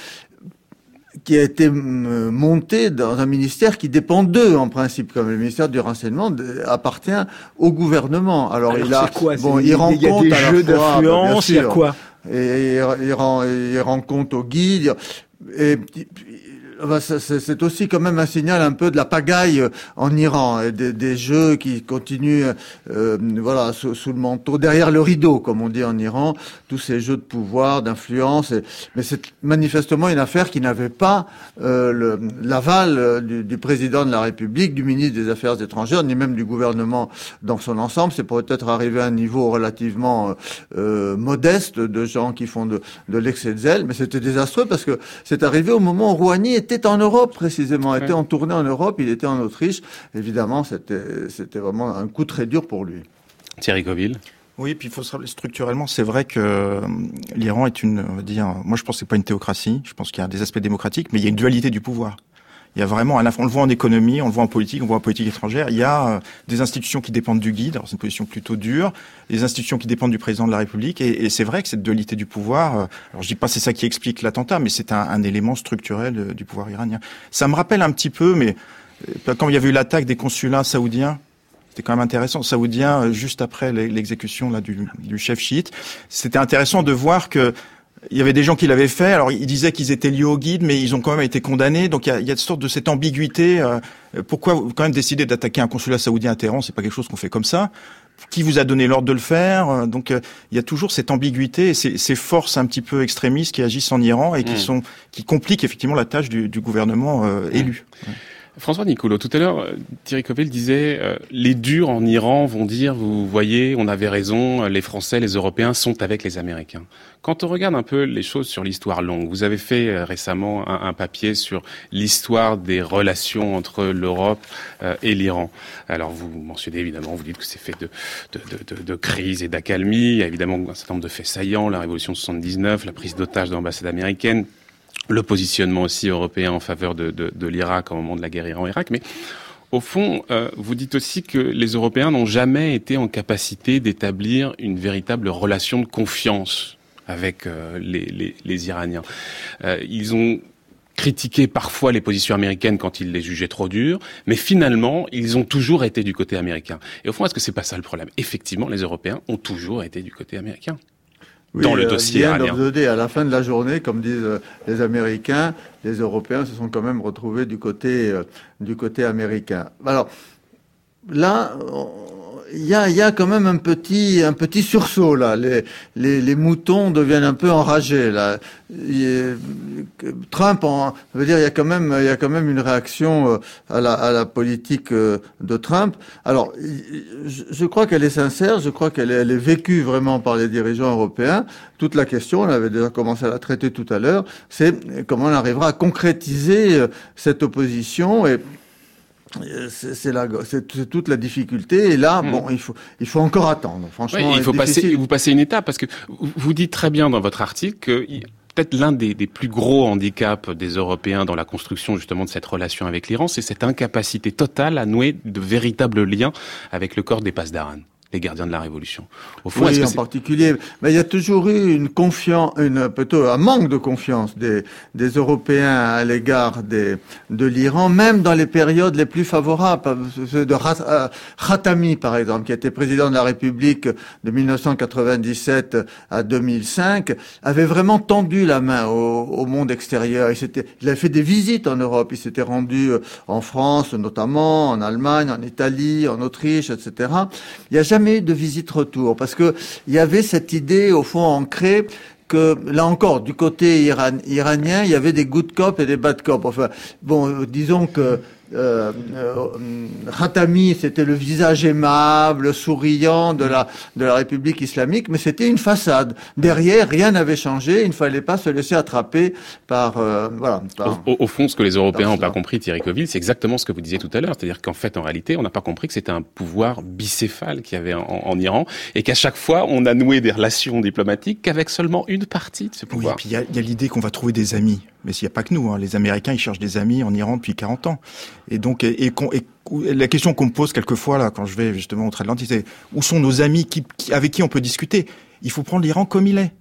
qui a été monté dans un ministère qui dépend d'eux en principe, comme le ministère du renseignement appartient au gouvernement. Alors, il a quoi bon, il rend compte des jeux d'influence, il y a quoi et il, rend, il rend compte au guide. É, c'est aussi quand même un signal un peu de la pagaille euh, en Iran, des, des jeux qui continuent, euh, voilà, sous, sous, le manteau, derrière le rideau, comme on dit en Iran, tous ces jeux de pouvoir, d'influence. Mais c'est manifestement une affaire qui n'avait pas euh, l'aval euh, du, du, président de la République, du ministre des Affaires étrangères, ni même du gouvernement dans son ensemble. C'est peut-être arrivé à un niveau relativement euh, modeste de gens qui font de, de l'excès de zèle, mais c'était désastreux parce que c'est arrivé au moment où Rouhani était était en Europe précisément, était en tournée en Europe, il était en Autriche. Évidemment, c'était vraiment un coup très dur pour lui. Thierry Coville oui, puis il faut se rappeler structurellement, c'est vrai que euh, l'Iran est une, on va dire, moi je pense que c'est pas une théocratie, je pense qu'il y a des aspects démocratiques, mais il y a une dualité du pouvoir. Il y a vraiment, on le voit en économie, on le voit en politique, on le voit en politique étrangère. Il y a euh, des institutions qui dépendent du guide, c'est une position plutôt dure, des institutions qui dépendent du président de la République, et, c'est vrai que cette dualité du pouvoir, euh, alors je dis pas c'est ça qui explique l'attentat, mais c'est un, élément structurel euh, du pouvoir iranien. Ça me rappelle un petit peu, mais quand il y avait eu l'attaque des consulats saoudiens, c'était quand même intéressant, saoudiens, juste après l'exécution là du chef chiite, c'était intéressant de voir que il y avait des gens qui l'avaient fait. Alors, ils disaient qu'ils étaient liés au guide, mais ils ont quand même été condamnés. Donc, il y a, il y a une sorte de cette ambiguïté. Euh, pourquoi quand même décider d'attaquer un consulat saoudien à Téhéran C'est pas quelque chose qu'on fait comme ça. Qui vous a donné l'ordre de le faire euh, Donc, euh, il y a toujours cette ambiguïté et ces, ces, forces un petit peu extrémistes qui agissent en Iran et qui mmh. sont qui compliquent effectivement la tâche du, du gouvernement mmh. élu. François Nicolo, tout à l'heure, euh, Thierry Covell disait euh, les durs en Iran vont dire, vous voyez, on avait raison, les Français, les Européens sont avec les Américains. Quand on regarde un peu les choses sur l'histoire longue, vous avez fait euh, récemment un, un, papier sur l'histoire des relations entre l'Europe euh, et l'Iran. Alors vous mentionnez évidemment, vous dites que c'est fait de, de, de, de crise et d'accalmie. Il y a évidemment un certain nombre de faits saillants, la révolution de 79, la prise d'otage de l'ambassade américaine, le positionnement aussi européen en faveur de, de, de l'Irak au moment de la guerre Iran-Irak, mais au fond, euh, vous dites aussi que les Européens n'ont jamais été en capacité d'établir une véritable relation de confiance avec euh, les, les, les, Iraniens. Euh, ils ont critiqué parfois les positions américaines quand ils les jugeaient trop dures, mais finalement, ils ont toujours été du côté américain. Et au fond, est-ce que c'est pas ça le problème? Effectivement, les Européens ont toujours été du côté américain oui, dans le euh, dossier. À la fin de la journée, comme disent euh, les Américains, les Européens se sont quand même retrouvés du côté, euh, du côté américain. Alors, là, il y a, y a, quand même un petit, un petit sursaut là. Les, les, les moutons deviennent un peu enragés là. Trump, en, veut dire, il y a quand même, il y a quand même une réaction euh, à la, à la politique euh, de Trump. Alors, je, crois qu'elle est sincère. Je crois qu'elle est, elle est vécue vraiment par les dirigeants européens. Toute la question, on avait déjà commencé à la traiter tout à l'heure, c'est comment on arrivera à concrétiser euh, cette opposition et c'est toute la difficulté. Et là, mmh. bon, il faut, il faut encore attendre. Franchement, oui, il faut passer, vous passez une étape parce que vous dites très bien dans votre article que peut-être l'un des, des, plus gros handicaps des Européens dans la construction justement de cette relation avec l'Iran, c'est cette incapacité totale à nouer de véritables liens avec le corps des Pasdaran les gardiens de la Révolution. Au fond, oui, en particulier. Mais il y a toujours eu une confiance, une, plutôt un manque de confiance des, des Européens à l'égard des, de l'Iran, même dans les périodes les plus favorables. De euh, Khatami, par exemple, qui était président de la République de 1997 à 2005, avait vraiment tendu la main au, au monde extérieur. Il, il avait fait des visites en Europe. Il s'était rendu euh, en France, notamment, en Allemagne, en Italie, en Autriche, etc. Il y a jamais de visite retour parce que il y avait cette idée au fond ancrée que là encore, du côté iranien, il y avait des good cops et des bad cops. Enfin, bon, disons que euh, euh, Khatami, c'était le visage aimable, souriant de la de la République islamique, mais c'était une façade. Derrière, rien n'avait changé. Il ne fallait pas se laisser attraper par euh, voilà. Par, au, au, fond, ce que les Européens n'ont pas compris, Thierry Coville, c'est exactement ce que vous disiez tout à l'heure, c'est-à-dire qu'en fait, en réalité, on n'a pas compris que c'était un pouvoir bicéphale qu'il y avait en, en Iran, et qu'à chaque fois, on a noué des relations diplomatiques qu'avec seulement une partie de ce pouvoir. Oui, et puis il y a, a l'idée qu'on va trouver des amis. Mais s'il n'y a pas que nous, hein. les Américains, ils cherchent des amis en Iran depuis 40 ans. Et donc, la question qu'on me pose quelquefois là, quand je vais justement au Atlantique, c'est où sont nos amis avec qui on peut discuter? Il faut prendre l'Iran comme il est.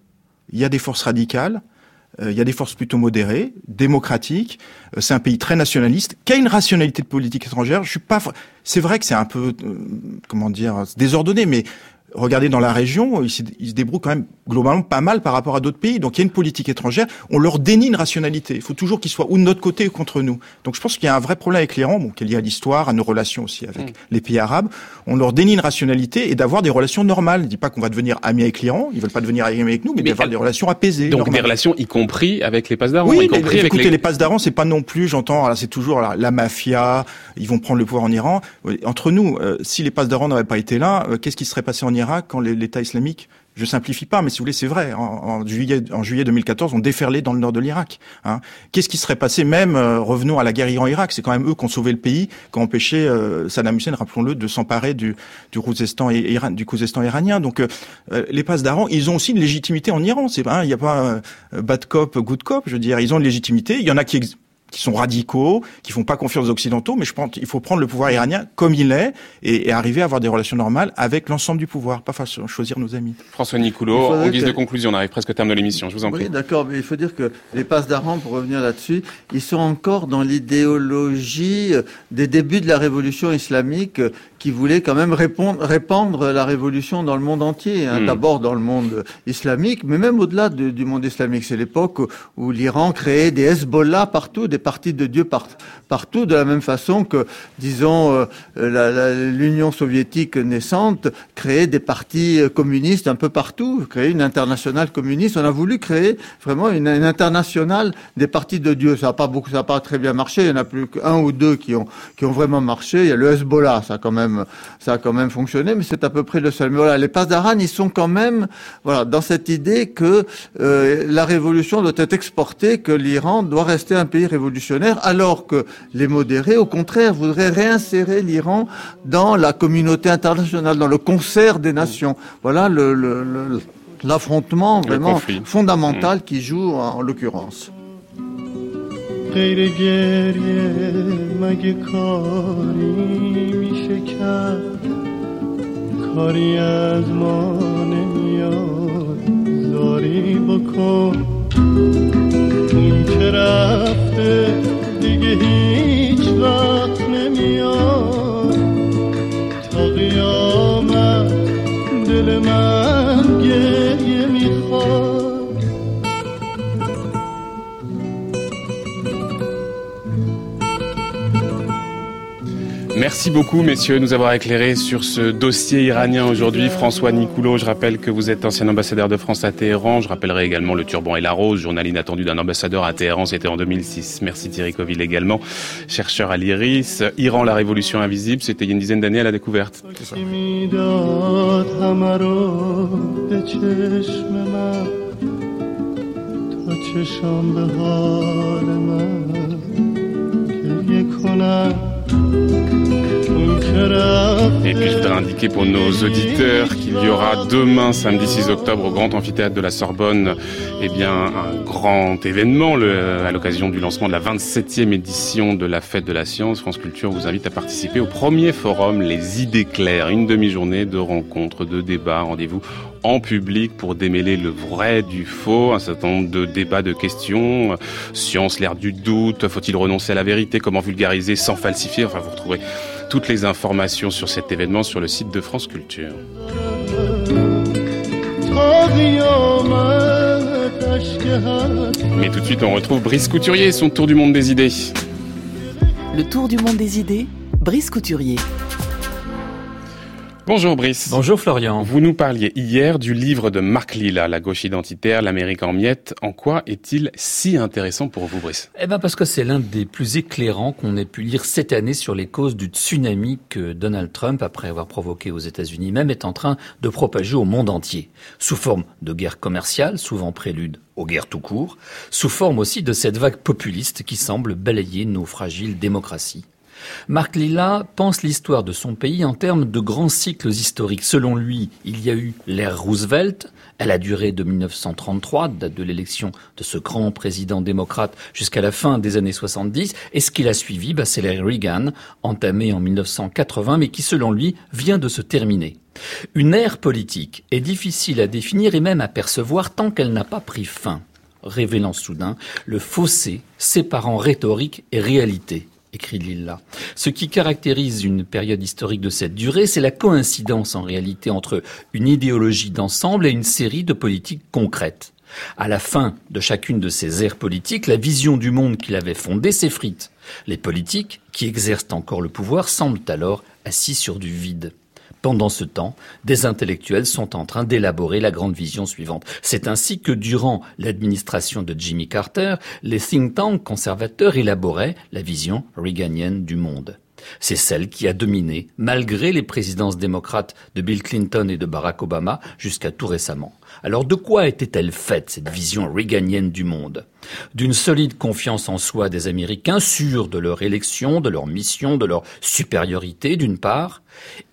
Il y a des forces radicales. il y a des forces plutôt modérées, démocratiques. c'est un pays très nationaliste, qui a une rationalité de politique étrangère. Je suis pas. C'est vrai que c'est un peu, comment dire, désordonné, mais regardez dans la région, ils se, ils se, débrouillent quand même globalement pas mal par rapport à d'autres pays. Donc il y a une politique étrangère, on leur dénie une rationalité. Il faut toujours qu'ils soient ou de notre côté ou contre nous. Donc je pense qu'il y a un vrai problème avec l'Iran, bon, qui est lié à l'histoire, à nos relations aussi avec mm. les pays arabes. On leur dénie une rationalité et d'avoir des relations normales. Je dis pas qu'on va devenir amis avec l'Iran, ils veulent pas devenir amis avec nous, mais, d'avoir des relations apaisées. Donc des relations y compris avec les passes d'Aran. Oui, y compris écoutez, les, les passes d'Aran, c'est pas non plus, j'entends, c'est toujours la, la, mafia, ils vont prendre le pouvoir en Iran. Entre nous, euh, si les passes d'Aran n'avaient pas été là, euh, qu'est-ce qui serait passé en Irak quand l'État islamique je simplifie pas, mais si vous voulez, c'est vrai. En, juillet, en juillet 2014, on déferlait dans le nord de l'Irak. Hein. Qu'est-ce qui serait passé? Même euh, Revenons à la guerre Iran-Irak. C'est quand même eux qui ont sauvé le pays, qui ont empêché euh, Saddam Hussein, rappelons-le, de s'emparer du du iranien. Donc euh, les passes d'Aran, ils ont aussi une légitimité en Iran. C'est pas, il n'y a pas bad cop, good cop. Je veux dire, ils ont une légitimité. Il y en a qui qui sont radicaux, qui font pas confiance aux occidentaux, mais je pense qu'il faut prendre le pouvoir iranien comme il est et, et arriver à avoir des relations normales avec l'ensemble du pouvoir, pas choisir nos amis. François Nicoulot, en guise de conclusion, on arrive presque au terme de l'émission, je vous en prie. Oui, d'accord, mais il faut dire que les passes d'Aran, pour revenir là-dessus, ils sont encore dans l'idéologie des débuts de la révolution islamique qui voulait quand même répondre, répandre la révolution dans le monde entier, hein, hmm. d'abord dans le monde islamique, mais même au-delà du monde islamique. C'est l'époque où, l'Iran créait des Hezbollah partout, des partis de Dieu partout, de la même façon que, disons, euh, l'Union soviétique naissante créait des partis communistes un peu partout, créait une internationale communiste. On a voulu créer vraiment une, internationale des partis de Dieu. Ça n'a pas beaucoup, ça n'a pas très bien marché. Il y en a plus qu'un ou deux qui ont qui ont vraiment marché. Il y a le Hezbollah, ça quand même ça a quand même fonctionné, mais c'est à peu près le seul. Mais voilà, les d'Aran, ils sont quand même, voilà, dans cette idée que euh, la révolution doit être exportée, que l'Iran doit rester un pays révolutionnaire, alors que les modérés, au contraire, voudraient réinsérer l'Iran dans la communauté internationale, dans le concert des nations. Voilà le, l'affrontement vraiment fondamental mmh. qui joue en l'occurrence. غیر گریه مگه کاری میشه کرد کاری از ما نمیاد. زاری بکن. اون که رفته؟ دیگه هیچ Merci beaucoup, messieurs, de nous avoir éclairé sur ce dossier iranien aujourd'hui. François Nicoulot, je rappelle que vous êtes ancien ambassadeur de France à Téhéran. Je rappellerai également le turban et la rose, journal inattendu d'un ambassadeur à Téhéran, c'était en 2006. Merci Thierry Coville également, chercheur à l'IRIS. Iran, la révolution invisible, c'était il y a une dizaine d'années à la découverte. Et puis je voudrais indiquer pour nos auditeurs qu'il y aura demain, samedi 6 octobre, au Grand Amphithéâtre de la Sorbonne, eh bien, un grand événement à l'occasion du lancement de la 27e édition de la Fête de la Science. France Culture vous invite à participer au premier forum Les idées claires, une demi-journée de rencontres, de débats, rendez-vous en public pour démêler le vrai du faux, un certain nombre de débats, de questions, science, l'air du doute, faut-il renoncer à la vérité, comment vulgariser sans falsifier, enfin vous retrouverez toutes les informations sur cet événement sur le site de France Culture. Mais tout de suite, on retrouve Brice Couturier, son tour du monde des idées. Le tour du monde des idées, Brice Couturier. Bonjour Brice. Bonjour Florian. Vous nous parliez hier du livre de Marc Lilla, La gauche identitaire, l'Amérique en miettes. En quoi est-il si intéressant pour vous Brice? Eh ben parce que c'est l'un des plus éclairants qu'on ait pu lire cette année sur les causes du tsunami que Donald Trump, après avoir provoqué aux États-Unis même, est en train de propager au monde entier. Sous forme de guerre commerciale, souvent prélude aux guerres tout court, sous forme aussi de cette vague populiste qui semble balayer nos fragiles démocraties. Marc Lilla pense l'histoire de son pays en termes de grands cycles historiques. Selon lui, il y a eu l'ère Roosevelt, elle a duré de 1933, date de l'élection de ce grand président démocrate, jusqu'à la fin des années 70. Et ce qu'il a suivi, bah, c'est l'ère Reagan, entamée en 1980, mais qui, selon lui, vient de se terminer. Une ère politique est difficile à définir et même à percevoir tant qu'elle n'a pas pris fin. révélant soudain le fossé séparant rhétorique et réalité écrit Lilla. Ce qui caractérise une période historique de cette durée, c'est la coïncidence en réalité entre une idéologie d'ensemble et une série de politiques concrètes. À la fin de chacune de ces ères politiques, la vision du monde qu'il avait fondée s'effrite. Les politiques, qui exercent encore le pouvoir, semblent alors assis sur du vide. Pendant ce temps, des intellectuels sont en train d'élaborer la grande vision suivante. C'est ainsi que durant l'administration de Jimmy Carter, les think tanks conservateurs élaboraient la vision reaganienne du monde. C'est celle qui a dominé, malgré les présidences démocrates de Bill Clinton et de Barack Obama, jusqu'à tout récemment. Alors de quoi était-elle faite, cette vision reaganienne du monde? D'une solide confiance en soi des Américains, sûrs de leur élection, de leur mission, de leur supériorité d'une part,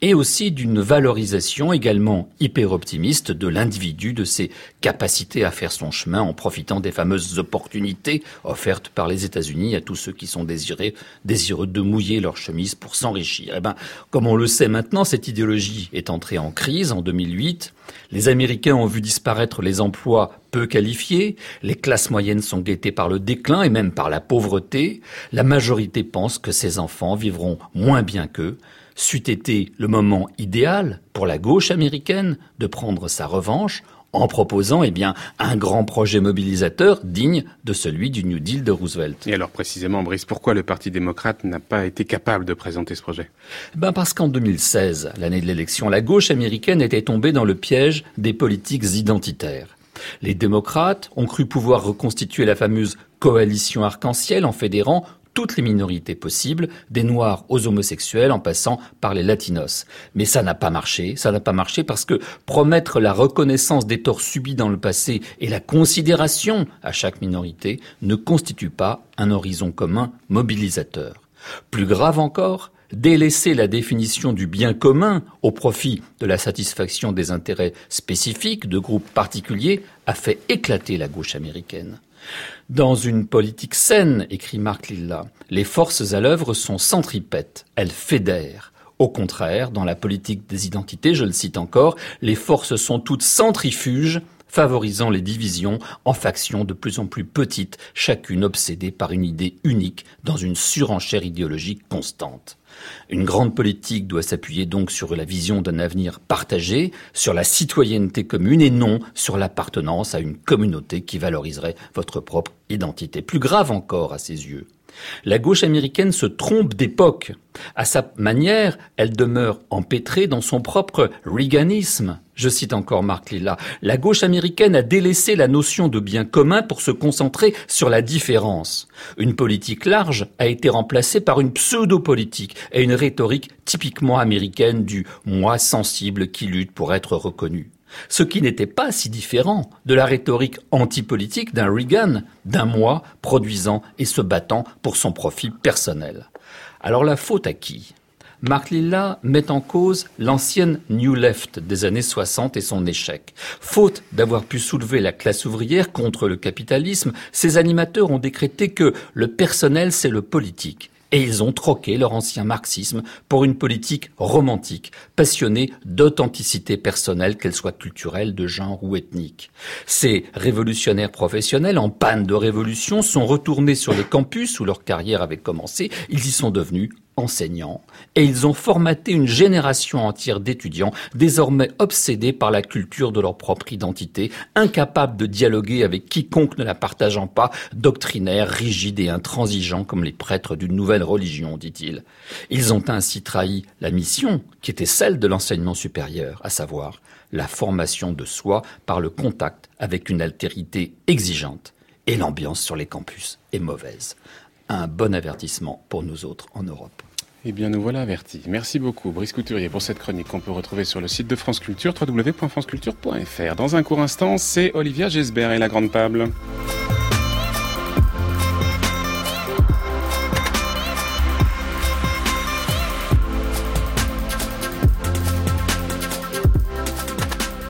et aussi d'une valorisation également hyper optimiste de l'individu, de ses capacités à faire son chemin en profitant des fameuses opportunités offertes par les États-Unis à tous ceux qui sont désirés, désireux de mouiller leur chemise pour s'enrichir. Eh ben, comme on le sait maintenant, cette idéologie est entrée en crise en 2008. Les Américains ont vu disparaître les emplois peu qualifiés, les classes moyennes sont guettées par le déclin et même par la pauvreté, la majorité pense que ces enfants vivront moins bien qu'eux, c'eût été le moment idéal pour la gauche américaine de prendre sa revanche en proposant eh bien un grand projet mobilisateur digne de celui du New Deal de Roosevelt. Et alors précisément, Brice, pourquoi le Parti démocrate n'a pas été capable de présenter ce projet? Ben parce qu'en 2016, l'année de l'élection, la gauche américaine était tombée dans le piège des politiques identitaires. Les démocrates ont cru pouvoir reconstituer la fameuse coalition arc-en-ciel en fédérant toutes les minorités possibles, des noirs aux homosexuels en passant par les latinos. Mais ça n'a pas marché, ça n'a pas marché parce que promettre la reconnaissance des torts subis dans le passé et la considération à chaque minorité ne constitue pas un horizon commun mobilisateur. Plus grave encore, délaisser la définition du bien commun au profit de la satisfaction des intérêts spécifiques de groupes particuliers a fait éclater la gauche américaine. Dans une politique saine, écrit Marc Lilla, les forces à l'œuvre sont centripètes, elles fédèrent. Au contraire, dans la politique des identités, je le cite encore, les forces sont toutes centrifuges, favorisant les divisions en factions de plus en plus petites, chacune obsédée par une idée unique dans une surenchère idéologique constante. Une grande politique doit s'appuyer donc sur la vision d'un avenir partagé, sur la citoyenneté commune et non sur l'appartenance à une communauté qui valoriserait votre propre identité. Plus grave encore à ses yeux, la gauche américaine se trompe d'époque. À sa manière, elle demeure empêtrée dans son propre Reaganisme. Je cite encore Marc Lilla. La gauche américaine a délaissé la notion de bien commun pour se concentrer sur la différence. Une politique large a été remplacée par une pseudo-politique et une rhétorique typiquement américaine du moi sensible qui lutte pour être reconnu ce qui n'était pas si différent de la rhétorique antipolitique d'un Reagan, d'un moi produisant et se battant pour son profit personnel. Alors la faute à qui? Mark Lilla met en cause l'ancienne New Left des années 60 et son échec. Faute d'avoir pu soulever la classe ouvrière contre le capitalisme, ses animateurs ont décrété que le personnel c'est le politique et ils ont troqué leur ancien marxisme pour une politique romantique, passionnée d'authenticité personnelle, qu'elle soit culturelle, de genre ou ethnique. Ces révolutionnaires professionnels en panne de révolution sont retournés sur les campus où leur carrière avait commencé, ils y sont devenus enseignants, et ils ont formaté une génération entière d'étudiants désormais obsédés par la culture de leur propre identité, incapables de dialoguer avec quiconque ne la partageant pas, doctrinaires, rigides et intransigeants comme les prêtres d'une nouvelle religion, dit-il. Ils ont ainsi trahi la mission qui était celle de l'enseignement supérieur, à savoir la formation de soi par le contact avec une altérité exigeante. Et l'ambiance sur les campus est mauvaise un bon avertissement pour nous autres en Europe. Eh bien, nous voilà avertis. Merci beaucoup, Brice Couturier, pour cette chronique qu'on peut retrouver sur le site de France Culture, www.franceculture.fr. Dans un court instant, c'est Olivia Gesbert et la Grande Table.